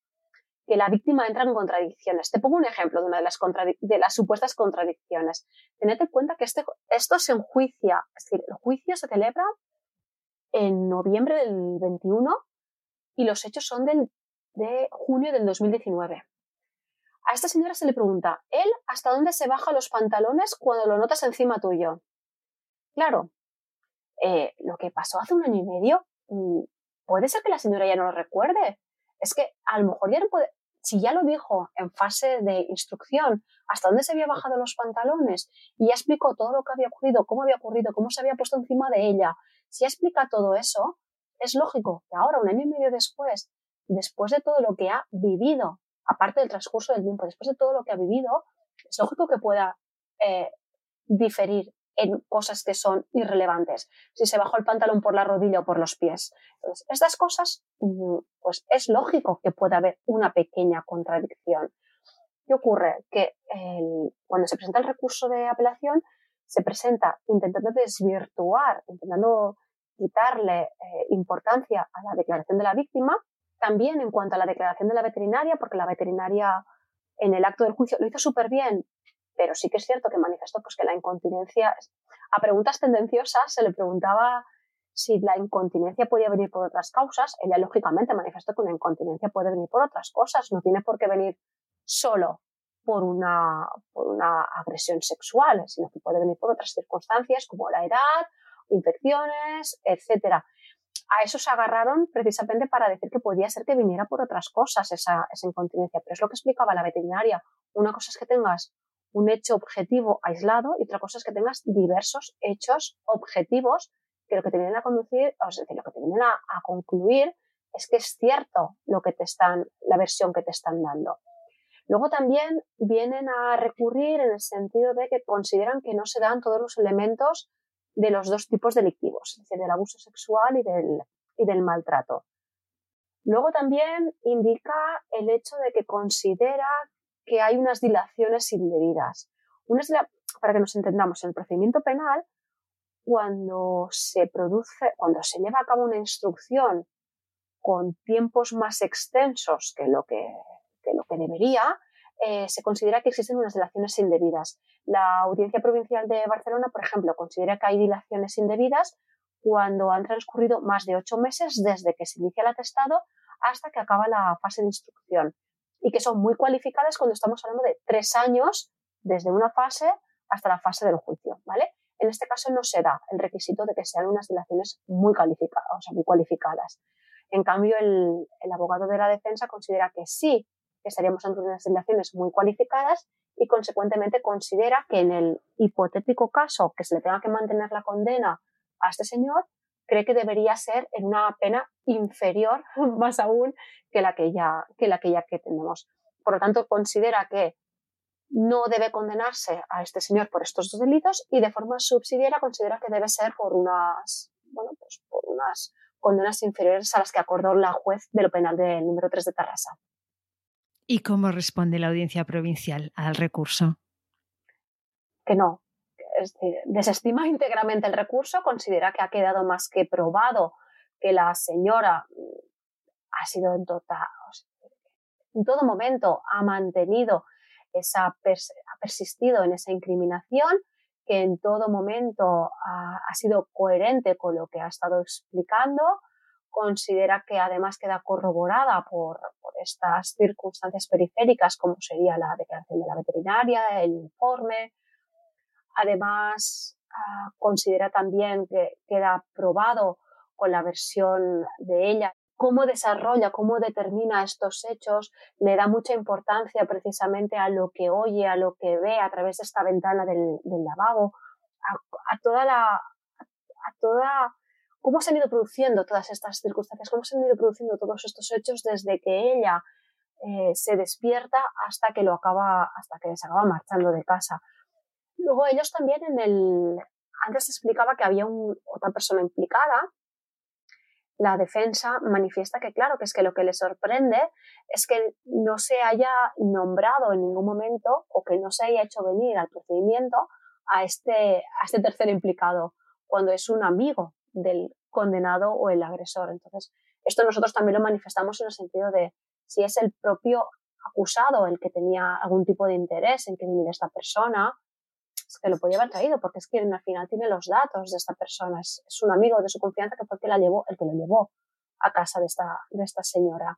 que la víctima entra en contradicciones. Te pongo un ejemplo de una de las, de las supuestas contradicciones. Tened en cuenta que este, esto se enjuicia, es decir, el juicio se celebra en noviembre del 21 y los hechos son del, de junio del 2019. A esta señora se le pregunta, ¿él hasta dónde se baja los pantalones cuando lo notas encima tuyo? Claro, eh, lo que pasó hace un año y medio, mm, puede ser que la señora ya no lo recuerde. Es que a lo mejor ya no puede, si ya lo dijo en fase de instrucción, hasta dónde se había bajado los pantalones y ya explicó todo lo que había ocurrido, cómo había ocurrido, cómo se había puesto encima de ella, si explica todo eso, es lógico que ahora, un año y medio después, después de todo lo que ha vivido, aparte del transcurso del tiempo, después de todo lo que ha vivido, es lógico que pueda eh, diferir en cosas que son irrelevantes. Si se bajó el pantalón por la rodilla o por los pies. Estas cosas, mm, pues es lógico que pueda haber una pequeña contradicción. ¿Qué ocurre? Que cuando se presenta el recurso de apelación, se presenta intentando desvirtuar, intentando quitarle eh, importancia a la declaración de la víctima, también en cuanto a la declaración de la veterinaria, porque la veterinaria en el acto del juicio lo hizo súper bien, pero sí que es cierto que manifestó pues, que la incontinencia, a preguntas tendenciosas se le preguntaba si la incontinencia podía venir por otras causas. Ella lógicamente manifestó que una incontinencia puede venir por otras cosas, no tiene por qué venir solo por una, por una agresión sexual, sino que puede venir por otras circunstancias como la edad, infecciones, etcétera. A eso se agarraron precisamente para decir que podía ser que viniera por otras cosas esa, esa incontinencia, pero es lo que explicaba la veterinaria. Una cosa es que tengas un hecho objetivo aislado y otra cosa es que tengas diversos hechos objetivos que lo que te vienen a conducir, o sea, lo que te vienen a, a, concluir es que es cierto lo que te están, la versión que te están dando. Luego también vienen a recurrir en el sentido de que consideran que no se dan todos los elementos de los dos tipos delictivos, es decir, del abuso sexual y del, y del maltrato. Luego también indica el hecho de que considera que hay unas dilaciones indebidas. para que nos entendamos, en el procedimiento penal, cuando se produce, cuando se lleva a cabo una instrucción con tiempos más extensos que lo que, lo que debería, eh, se considera que existen unas dilaciones indebidas. La Audiencia Provincial de Barcelona, por ejemplo, considera que hay dilaciones indebidas cuando han transcurrido más de ocho meses desde que se inicia el atestado hasta que acaba la fase de instrucción y que son muy cualificadas cuando estamos hablando de tres años desde una fase hasta la fase del juicio, ¿vale? En este caso no se da el requisito de que sean unas dilaciones muy calificadas, o sea, muy cualificadas. En cambio, el, abogado de la defensa considera que sí, que estaríamos ante unas dilaciones muy cualificadas y, consecuentemente, considera que en el hipotético caso que se le tenga que mantener la condena a este señor, cree que debería ser en una pena inferior, más aún, que la que ya que, la que, ya que tenemos. Por lo tanto, considera que no debe condenarse a este señor por estos dos delitos y de forma subsidiaria considera que debe ser por unas, bueno, pues por unas condenas inferiores a las que acordó la juez de lo penal del número 3 de Tarrasa. ¿Y cómo responde la audiencia provincial al recurso? Que no, decir, desestima íntegramente el recurso, considera que ha quedado más que probado que la señora mm, ha sido en, total, en todo momento ha mantenido esa, ha persistido en esa incriminación, que en todo momento ha, ha sido coherente con lo que ha estado explicando, considera que además queda corroborada por, estas circunstancias periféricas como sería la declaración de la veterinaria, el informe, Además, ah, considera también que queda probado con la versión de ella. Cómo desarrolla, cómo determina estos hechos, le da mucha importancia precisamente a lo que oye, a lo que ve a través de esta ventana del, lavabo, a, toda la, a toda, cómo se han ido produciendo todas estas circunstancias, cómo se han ido produciendo todos estos hechos desde que ella eh, se despierta hasta que lo acaba, hasta que se acaba marchando de casa. Luego ellos también en el... Antes explicaba que había otra persona implicada. La defensa manifiesta que, claro, que es que lo que le sorprende es que no se haya nombrado en ningún momento o que no se haya hecho venir al procedimiento a este, a este tercer implicado, cuando es un amigo del condenado o el agresor. Entonces, esto nosotros también lo manifestamos en el sentido de si es el propio acusado el que tenía algún tipo de interés en que viniera esta persona, que lo podía haber traído, porque es que al final tiene los datos de esta persona, es, un amigo de su confianza que fue el que, la llevó, el que lo llevó a casa de esta, de esta señora.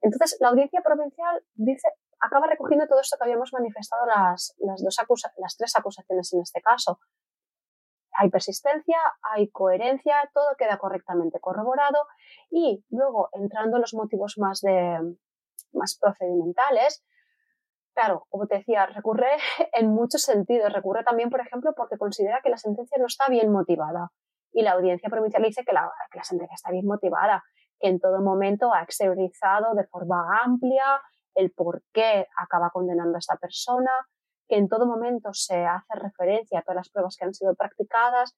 Entonces, la audiencia provincial dice, acaba recogiendo todo esto que habíamos manifestado las, las, dos las tres acusaciones en este caso. Hay persistencia, hay coherencia, todo queda correctamente corroborado y luego, entrando en los motivos más, de, más procedimentales, Claro, como te decía, recurre en muchos sentidos. Recurre también, por ejemplo, porque considera que la sentencia no está bien motivada. y la audiencia provincial dice que la, sentencia está bien motivada, que en todo momento ha exteriorizado de forma amplia el por qué acaba condenando a esta persona, que en todo momento se hace referencia a todas las pruebas que han sido practicadas.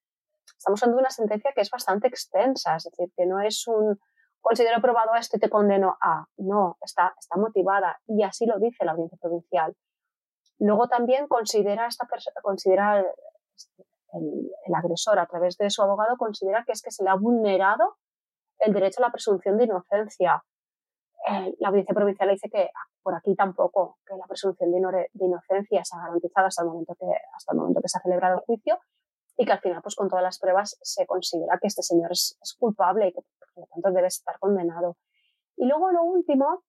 Estamos hablando de una sentencia que es bastante extensa, es decir, que no es un considero probado esto y te condeno a. No, está, está motivada y así lo dice la audiencia provincial. Luego también considera esta considera el, el, agresor a través de su abogado considera que es que se le ha vulnerado el derecho a la presunción de inocencia. Eh, la audiencia provincial dice que por aquí tampoco, que la presunción de, inocencia se ha garantizado hasta el momento que, hasta el momento que se ha celebrado el juicio y que al final, pues con todas las pruebas, se considera que este señor es, culpable y que por lo tanto debe estar condenado. Y luego lo último,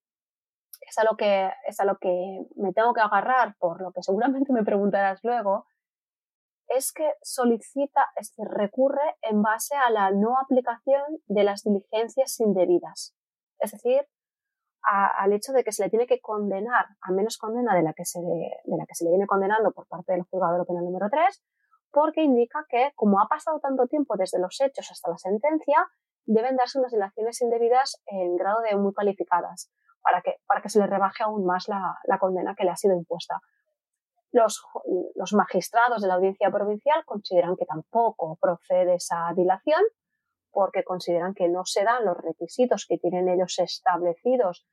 es a lo que, es a lo que me tengo que agarrar, por lo que seguramente me preguntarás luego, es que solicita, es que recurre en base a la no aplicación de las diligencias indebidas. Es decir, al hecho de que se le tiene que condenar a menos condena de la que se de la que se le viene condenando por parte del juzgado de penal número 3, porque indica que, como ha pasado tanto tiempo desde los hechos hasta la sentencia, deben darse unas dilaciones indebidas en grado de muy calificadas para que, para que se le rebaje aún más la, condena que le ha sido impuesta. Los, los, magistrados de la audiencia provincial consideran que tampoco procede esa dilación porque consideran que no se dan los requisitos que tienen ellos establecidos.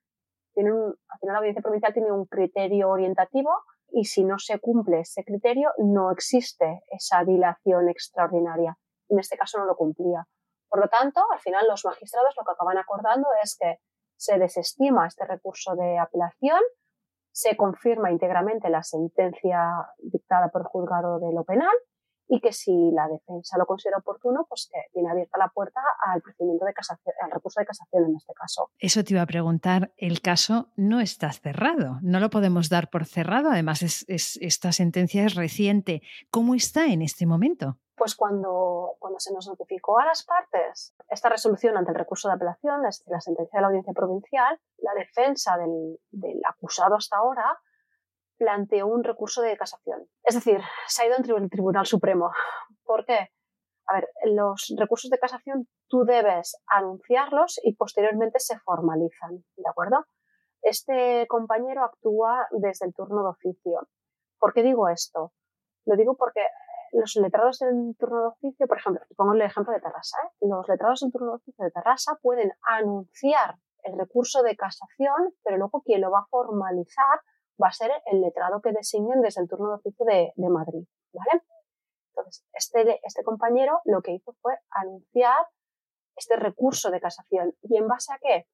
Tienen al final la audiencia provincial tiene un criterio orientativo y si no se cumple ese criterio no existe esa dilación extraordinaria. En este caso no lo cumplía. Por lo tanto, al final los magistrados lo que acaban acordando es que se desestima este recurso de apelación, se confirma íntegramente la sentencia dictada por el juzgado de lo penal y que si la defensa lo considera oportuno, pues que tiene abierta la puerta al procedimiento de casación, al recurso de casación en este caso. Eso te iba a preguntar, el caso no está cerrado, no lo podemos dar por cerrado, además es, esta sentencia es reciente. ¿Cómo está en este momento? Pues cuando, cuando se nos notificó a las partes esta resolución ante el recurso de apelación, la sentencia de la audiencia provincial, la defensa del, del acusado hasta ahora planteó un recurso de casación. Es decir, se ha ido ante el Tribunal Supremo. ¿Por qué? A ver, los recursos de casación tú debes anunciarlos y posteriormente se formalizan, ¿de acuerdo? Este compañero actúa desde el turno de oficio. ¿Por qué digo esto? Lo digo porque los letrados del turno de oficio, por ejemplo, pongo el ejemplo de Terrassa, ¿eh? los letrados del turno de oficio de Terrassa pueden anunciar el recurso de casación, pero luego quien lo va a formalizar va a ser el letrado que designen desde el turno de oficio de, Madrid, ¿vale? Entonces, este, este compañero lo que hizo fue anunciar este recurso de casación. ¿Y en base a qué?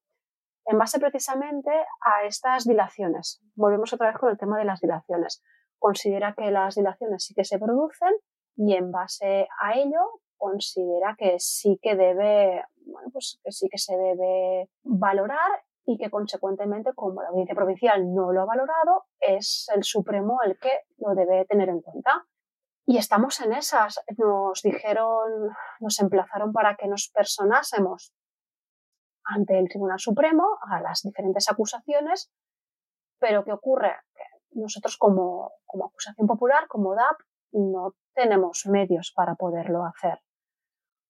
En base precisamente a estas dilaciones. Volvemos otra vez con el tema de las dilaciones. Considera que las dilaciones sí que se producen y en base a ello considera que sí que debe, bueno, pues que sí que se debe valorar y que consecuentemente, como la audiencia provincial no lo ha valorado, es el Supremo el que lo debe tener en cuenta. Y estamos en esas. Nos dijeron, nos emplazaron para que nos personásemos ante el Tribunal Supremo a las diferentes acusaciones, pero ¿qué ocurre? Nosotros como, como acusación popular, como DAP, no tenemos medios para poderlo hacer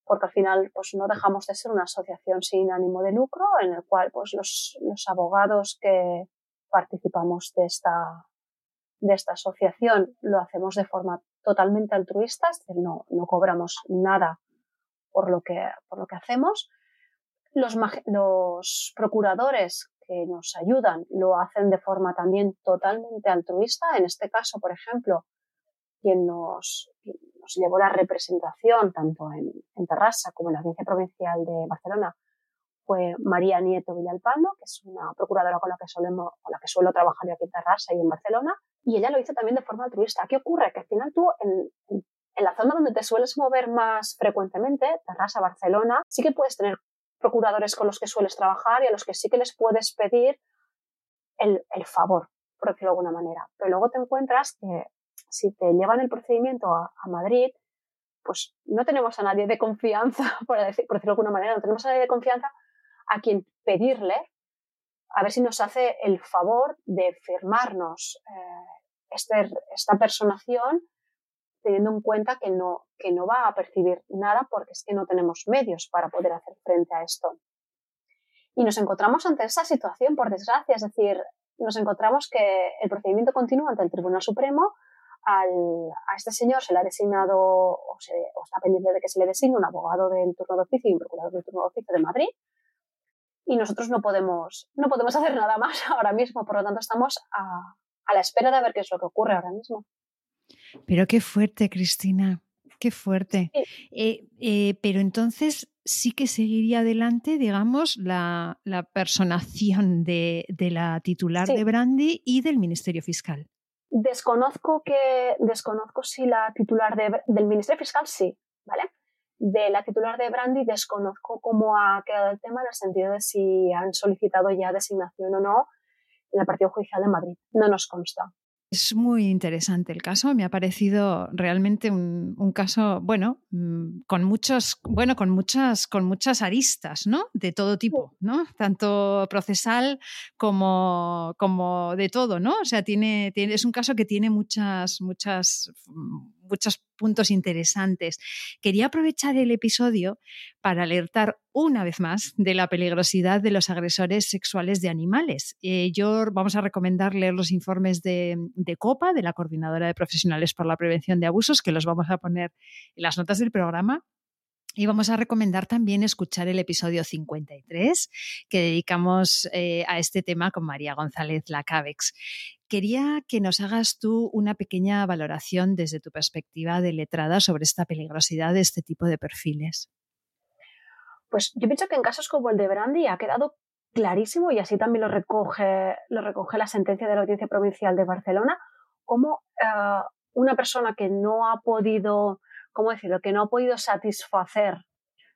porque al final pues no dejamos de ser una asociación sin ánimo de lucro en el cual pues los, los abogados que participamos de esta, de esta asociación lo hacemos de forma totalmente altruista, es decir, no, no cobramos nada por lo que, por lo que hacemos. Los, los procuradores que nos ayudan lo hacen de forma también totalmente altruista. En este caso, por ejemplo, quien nos, llevó la representación tanto en, en Terrassa como en la Audiencia Provincial de Barcelona fue María Nieto Villalpando, que es una procuradora con la que, solemos, con la que suelo trabajar aquí en Terrassa y en Barcelona, y ella lo hizo también de forma altruista. ¿Qué ocurre? Que al final tú, en, en la zona donde te sueles mover más frecuentemente, Terrassa, Barcelona, sí que puedes tener procuradores con los que sueles trabajar y a los que sí que les puedes pedir el, el favor, por decirlo de alguna manera. Pero luego te encuentras que si te llevan el procedimiento a, Madrid, pues no tenemos a nadie de confianza, por, decir, por decirlo de alguna manera, no tenemos a nadie de confianza a quien pedirle a ver si nos hace el favor de firmarnos eh, este, esta personación teniendo en cuenta que no, que no va a percibir nada porque es que no tenemos medios para poder hacer frente a esto. Y nos encontramos ante esa situación, por desgracia, es decir, nos encontramos que el procedimiento continúa ante el Tribunal Supremo. A este señor se le ha designado, o, está pendiente de que se le designe un abogado del turno de oficio y un procurador del turno de oficio de Madrid. Y nosotros no podemos, no podemos hacer nada más ahora mismo, por lo tanto estamos a, a la espera de ver qué es lo que ocurre ahora mismo. Pero qué fuerte, Cristina, qué fuerte. Eh, eh, pero entonces sí que seguiría adelante, digamos, la, personación de, la titular de Brandy y del Ministerio Fiscal. Desconozco que desconozco si la titular del Ministerio Fiscal sí, ¿vale? De la titular de Brandy desconozco cómo ha quedado el tema en el sentido de si han solicitado ya designación o no en el Partido Judicial de Madrid. No nos consta. Es muy interesante el caso, me ha parecido realmente un, caso, bueno, mm, con muchos, bueno, con muchas, con muchas aristas, ¿no? De todo tipo, ¿no? Tanto procesal como, como de todo, ¿no? O sea, tiene, tiene, es un caso que tiene muchas, muchas muchos puntos interesantes. Quería aprovechar el episodio para alertar una vez más de la peligrosidad de los agresores sexuales de animales. Eh, yo vamos a recomendar leer los informes de, de, COPA, de la Coordinadora de Profesionales por la Prevención de Abusos, que los vamos a poner en las notas del programa. Y vamos a recomendar también escuchar el episodio 53 que dedicamos eh, a este tema con María González Lacabex. Quería que nos hagas tú una pequeña valoración desde tu perspectiva de letrada sobre esta peligrosidad de este tipo de perfiles. Pues yo pienso que en casos como el de Brandy ha quedado clarísimo, y así también lo recoge, lo recoge la sentencia de la Audiencia Provincial de Barcelona, como eh, una persona que no ha podido ¿cómo decirlo?, que no ha podido satisfacer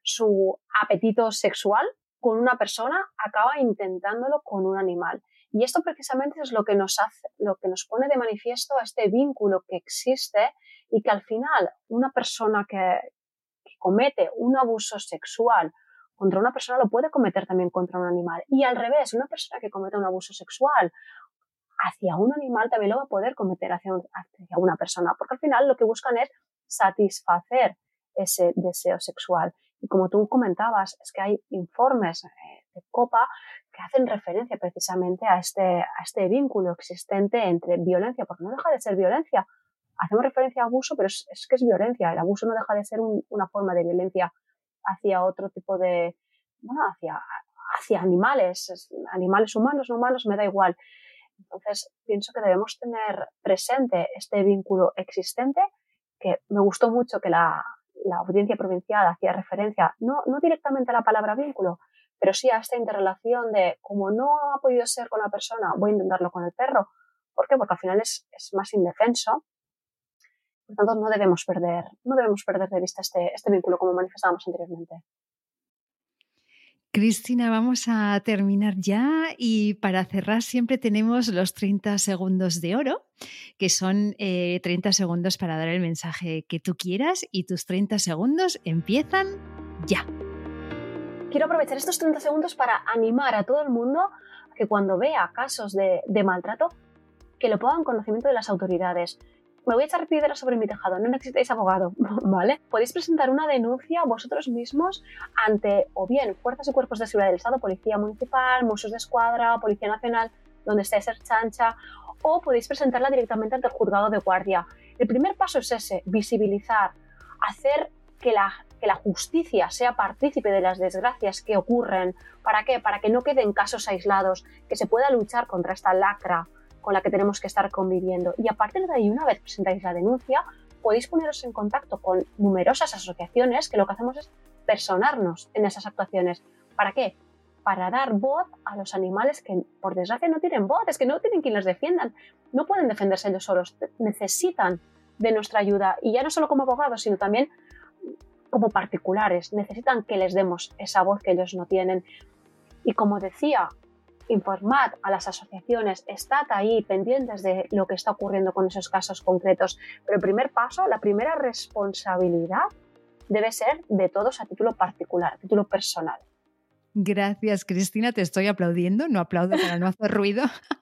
su apetito sexual con una persona, acaba intentándolo con un animal. Y esto precisamente es lo que nos hace, lo que nos pone de manifiesto este vínculo que existe y que al final una persona que, comete un abuso sexual contra una persona lo puede cometer también contra un animal. Y al revés, una persona que comete un abuso sexual hacia un animal también lo va a poder cometer hacia, una persona, porque al final lo que buscan es satisfacer ese deseo sexual. Y como tú comentabas, es que hay informes eh, de COPA que hacen referencia precisamente a este, a este vínculo existente entre violencia, porque no deja de ser violencia. Hacemos referencia a abuso, pero es, que es violencia. El abuso no deja de ser una forma de violencia hacia otro tipo de, bueno, hacia, hacia animales, animales humanos, no humanos, me da igual. Entonces, pienso que debemos tener presente este vínculo existente que me gustó mucho que la, audiencia provincial hacía referencia, no, no directamente a la palabra vínculo, pero sí a esta interrelación de como no ha podido ser con la persona, voy a intentarlo con el perro. ¿Por qué? Porque al final es, es más indefenso. Por tanto, no debemos perder, no debemos perder de vista este, este vínculo como manifestábamos anteriormente. Cristina, vamos a terminar ya y para cerrar siempre tenemos los 30 segundos de oro, que son 30 eh, segundos para dar el mensaje que tú quieras y tus 30 segundos empiezan ya. Quiero aprovechar estos 30 segundos para animar a todo el mundo a que cuando vea casos de, de maltrato, que lo pongan en conocimiento de las autoridades me voy a echar piedras sobre mi tejado, no necesitáis abogado, ¿vale? Podéis presentar una denuncia vosotros mismos ante o bien fuerzas y cuerpos de seguridad del Estado, Policía Municipal, Mossos de Escuadra, Policía Nacional, donde esté ser chancha, o podéis presentarla directamente ante el juzgado de guardia. El primer paso es ese, visibilizar, hacer que la, que la justicia sea partícipe de las desgracias que ocurren. ¿Para qué? Para que no queden casos aislados, que se pueda luchar contra esta lacra con la que tenemos que estar conviviendo. Y a partir de ahí, una vez presentáis la denuncia, podéis poneros en contacto con numerosas asociaciones que lo que hacemos es personarnos en esas actuaciones. ¿Para qué? Para dar voz a los animales que, por desgracia, no tienen voz, es que no tienen quien los defiendan. No pueden defenderse ellos solos, necesitan de nuestra ayuda. Y ya no solo como abogados, sino también como particulares. Necesitan que les demos esa voz que ellos no tienen. Y como decía, informad a las asociaciones, estad ahí pendientes de lo que está ocurriendo con esos casos concretos. Pero el primer paso, la primera responsabilidad debe ser de todos a título particular, a título personal. Gracias, Cristina. Te estoy aplaudiendo. No aplaudo para no hacer ruido.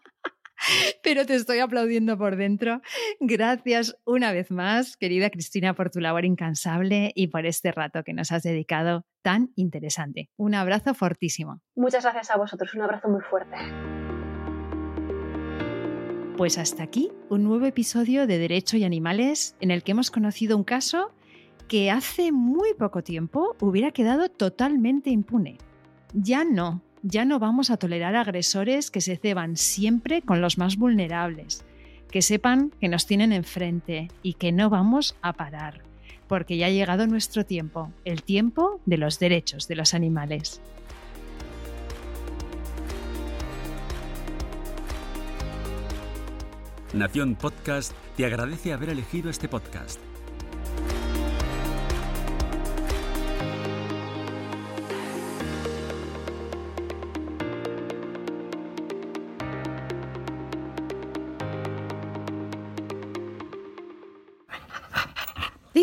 pero te estoy aplaudiendo por dentro. Gracias una vez más, querida Cristina, por tu labor incansable y por este rato que nos has dedicado tan interesante. Un abrazo fortísimo. Muchas gracias a vosotros, un abrazo muy fuerte. Pues hasta aquí un nuevo episodio de Derecho y Animales en el que hemos conocido un caso que hace muy poco tiempo hubiera quedado totalmente impune. Ya no, ya no vamos a tolerar agresores que se ceban siempre con los más vulnerables, que sepan que nos tienen enfrente y que no vamos a parar, porque ya ha llegado nuestro tiempo, el tiempo de los derechos de los animales. Nación Podcast te agradece haber elegido este podcast.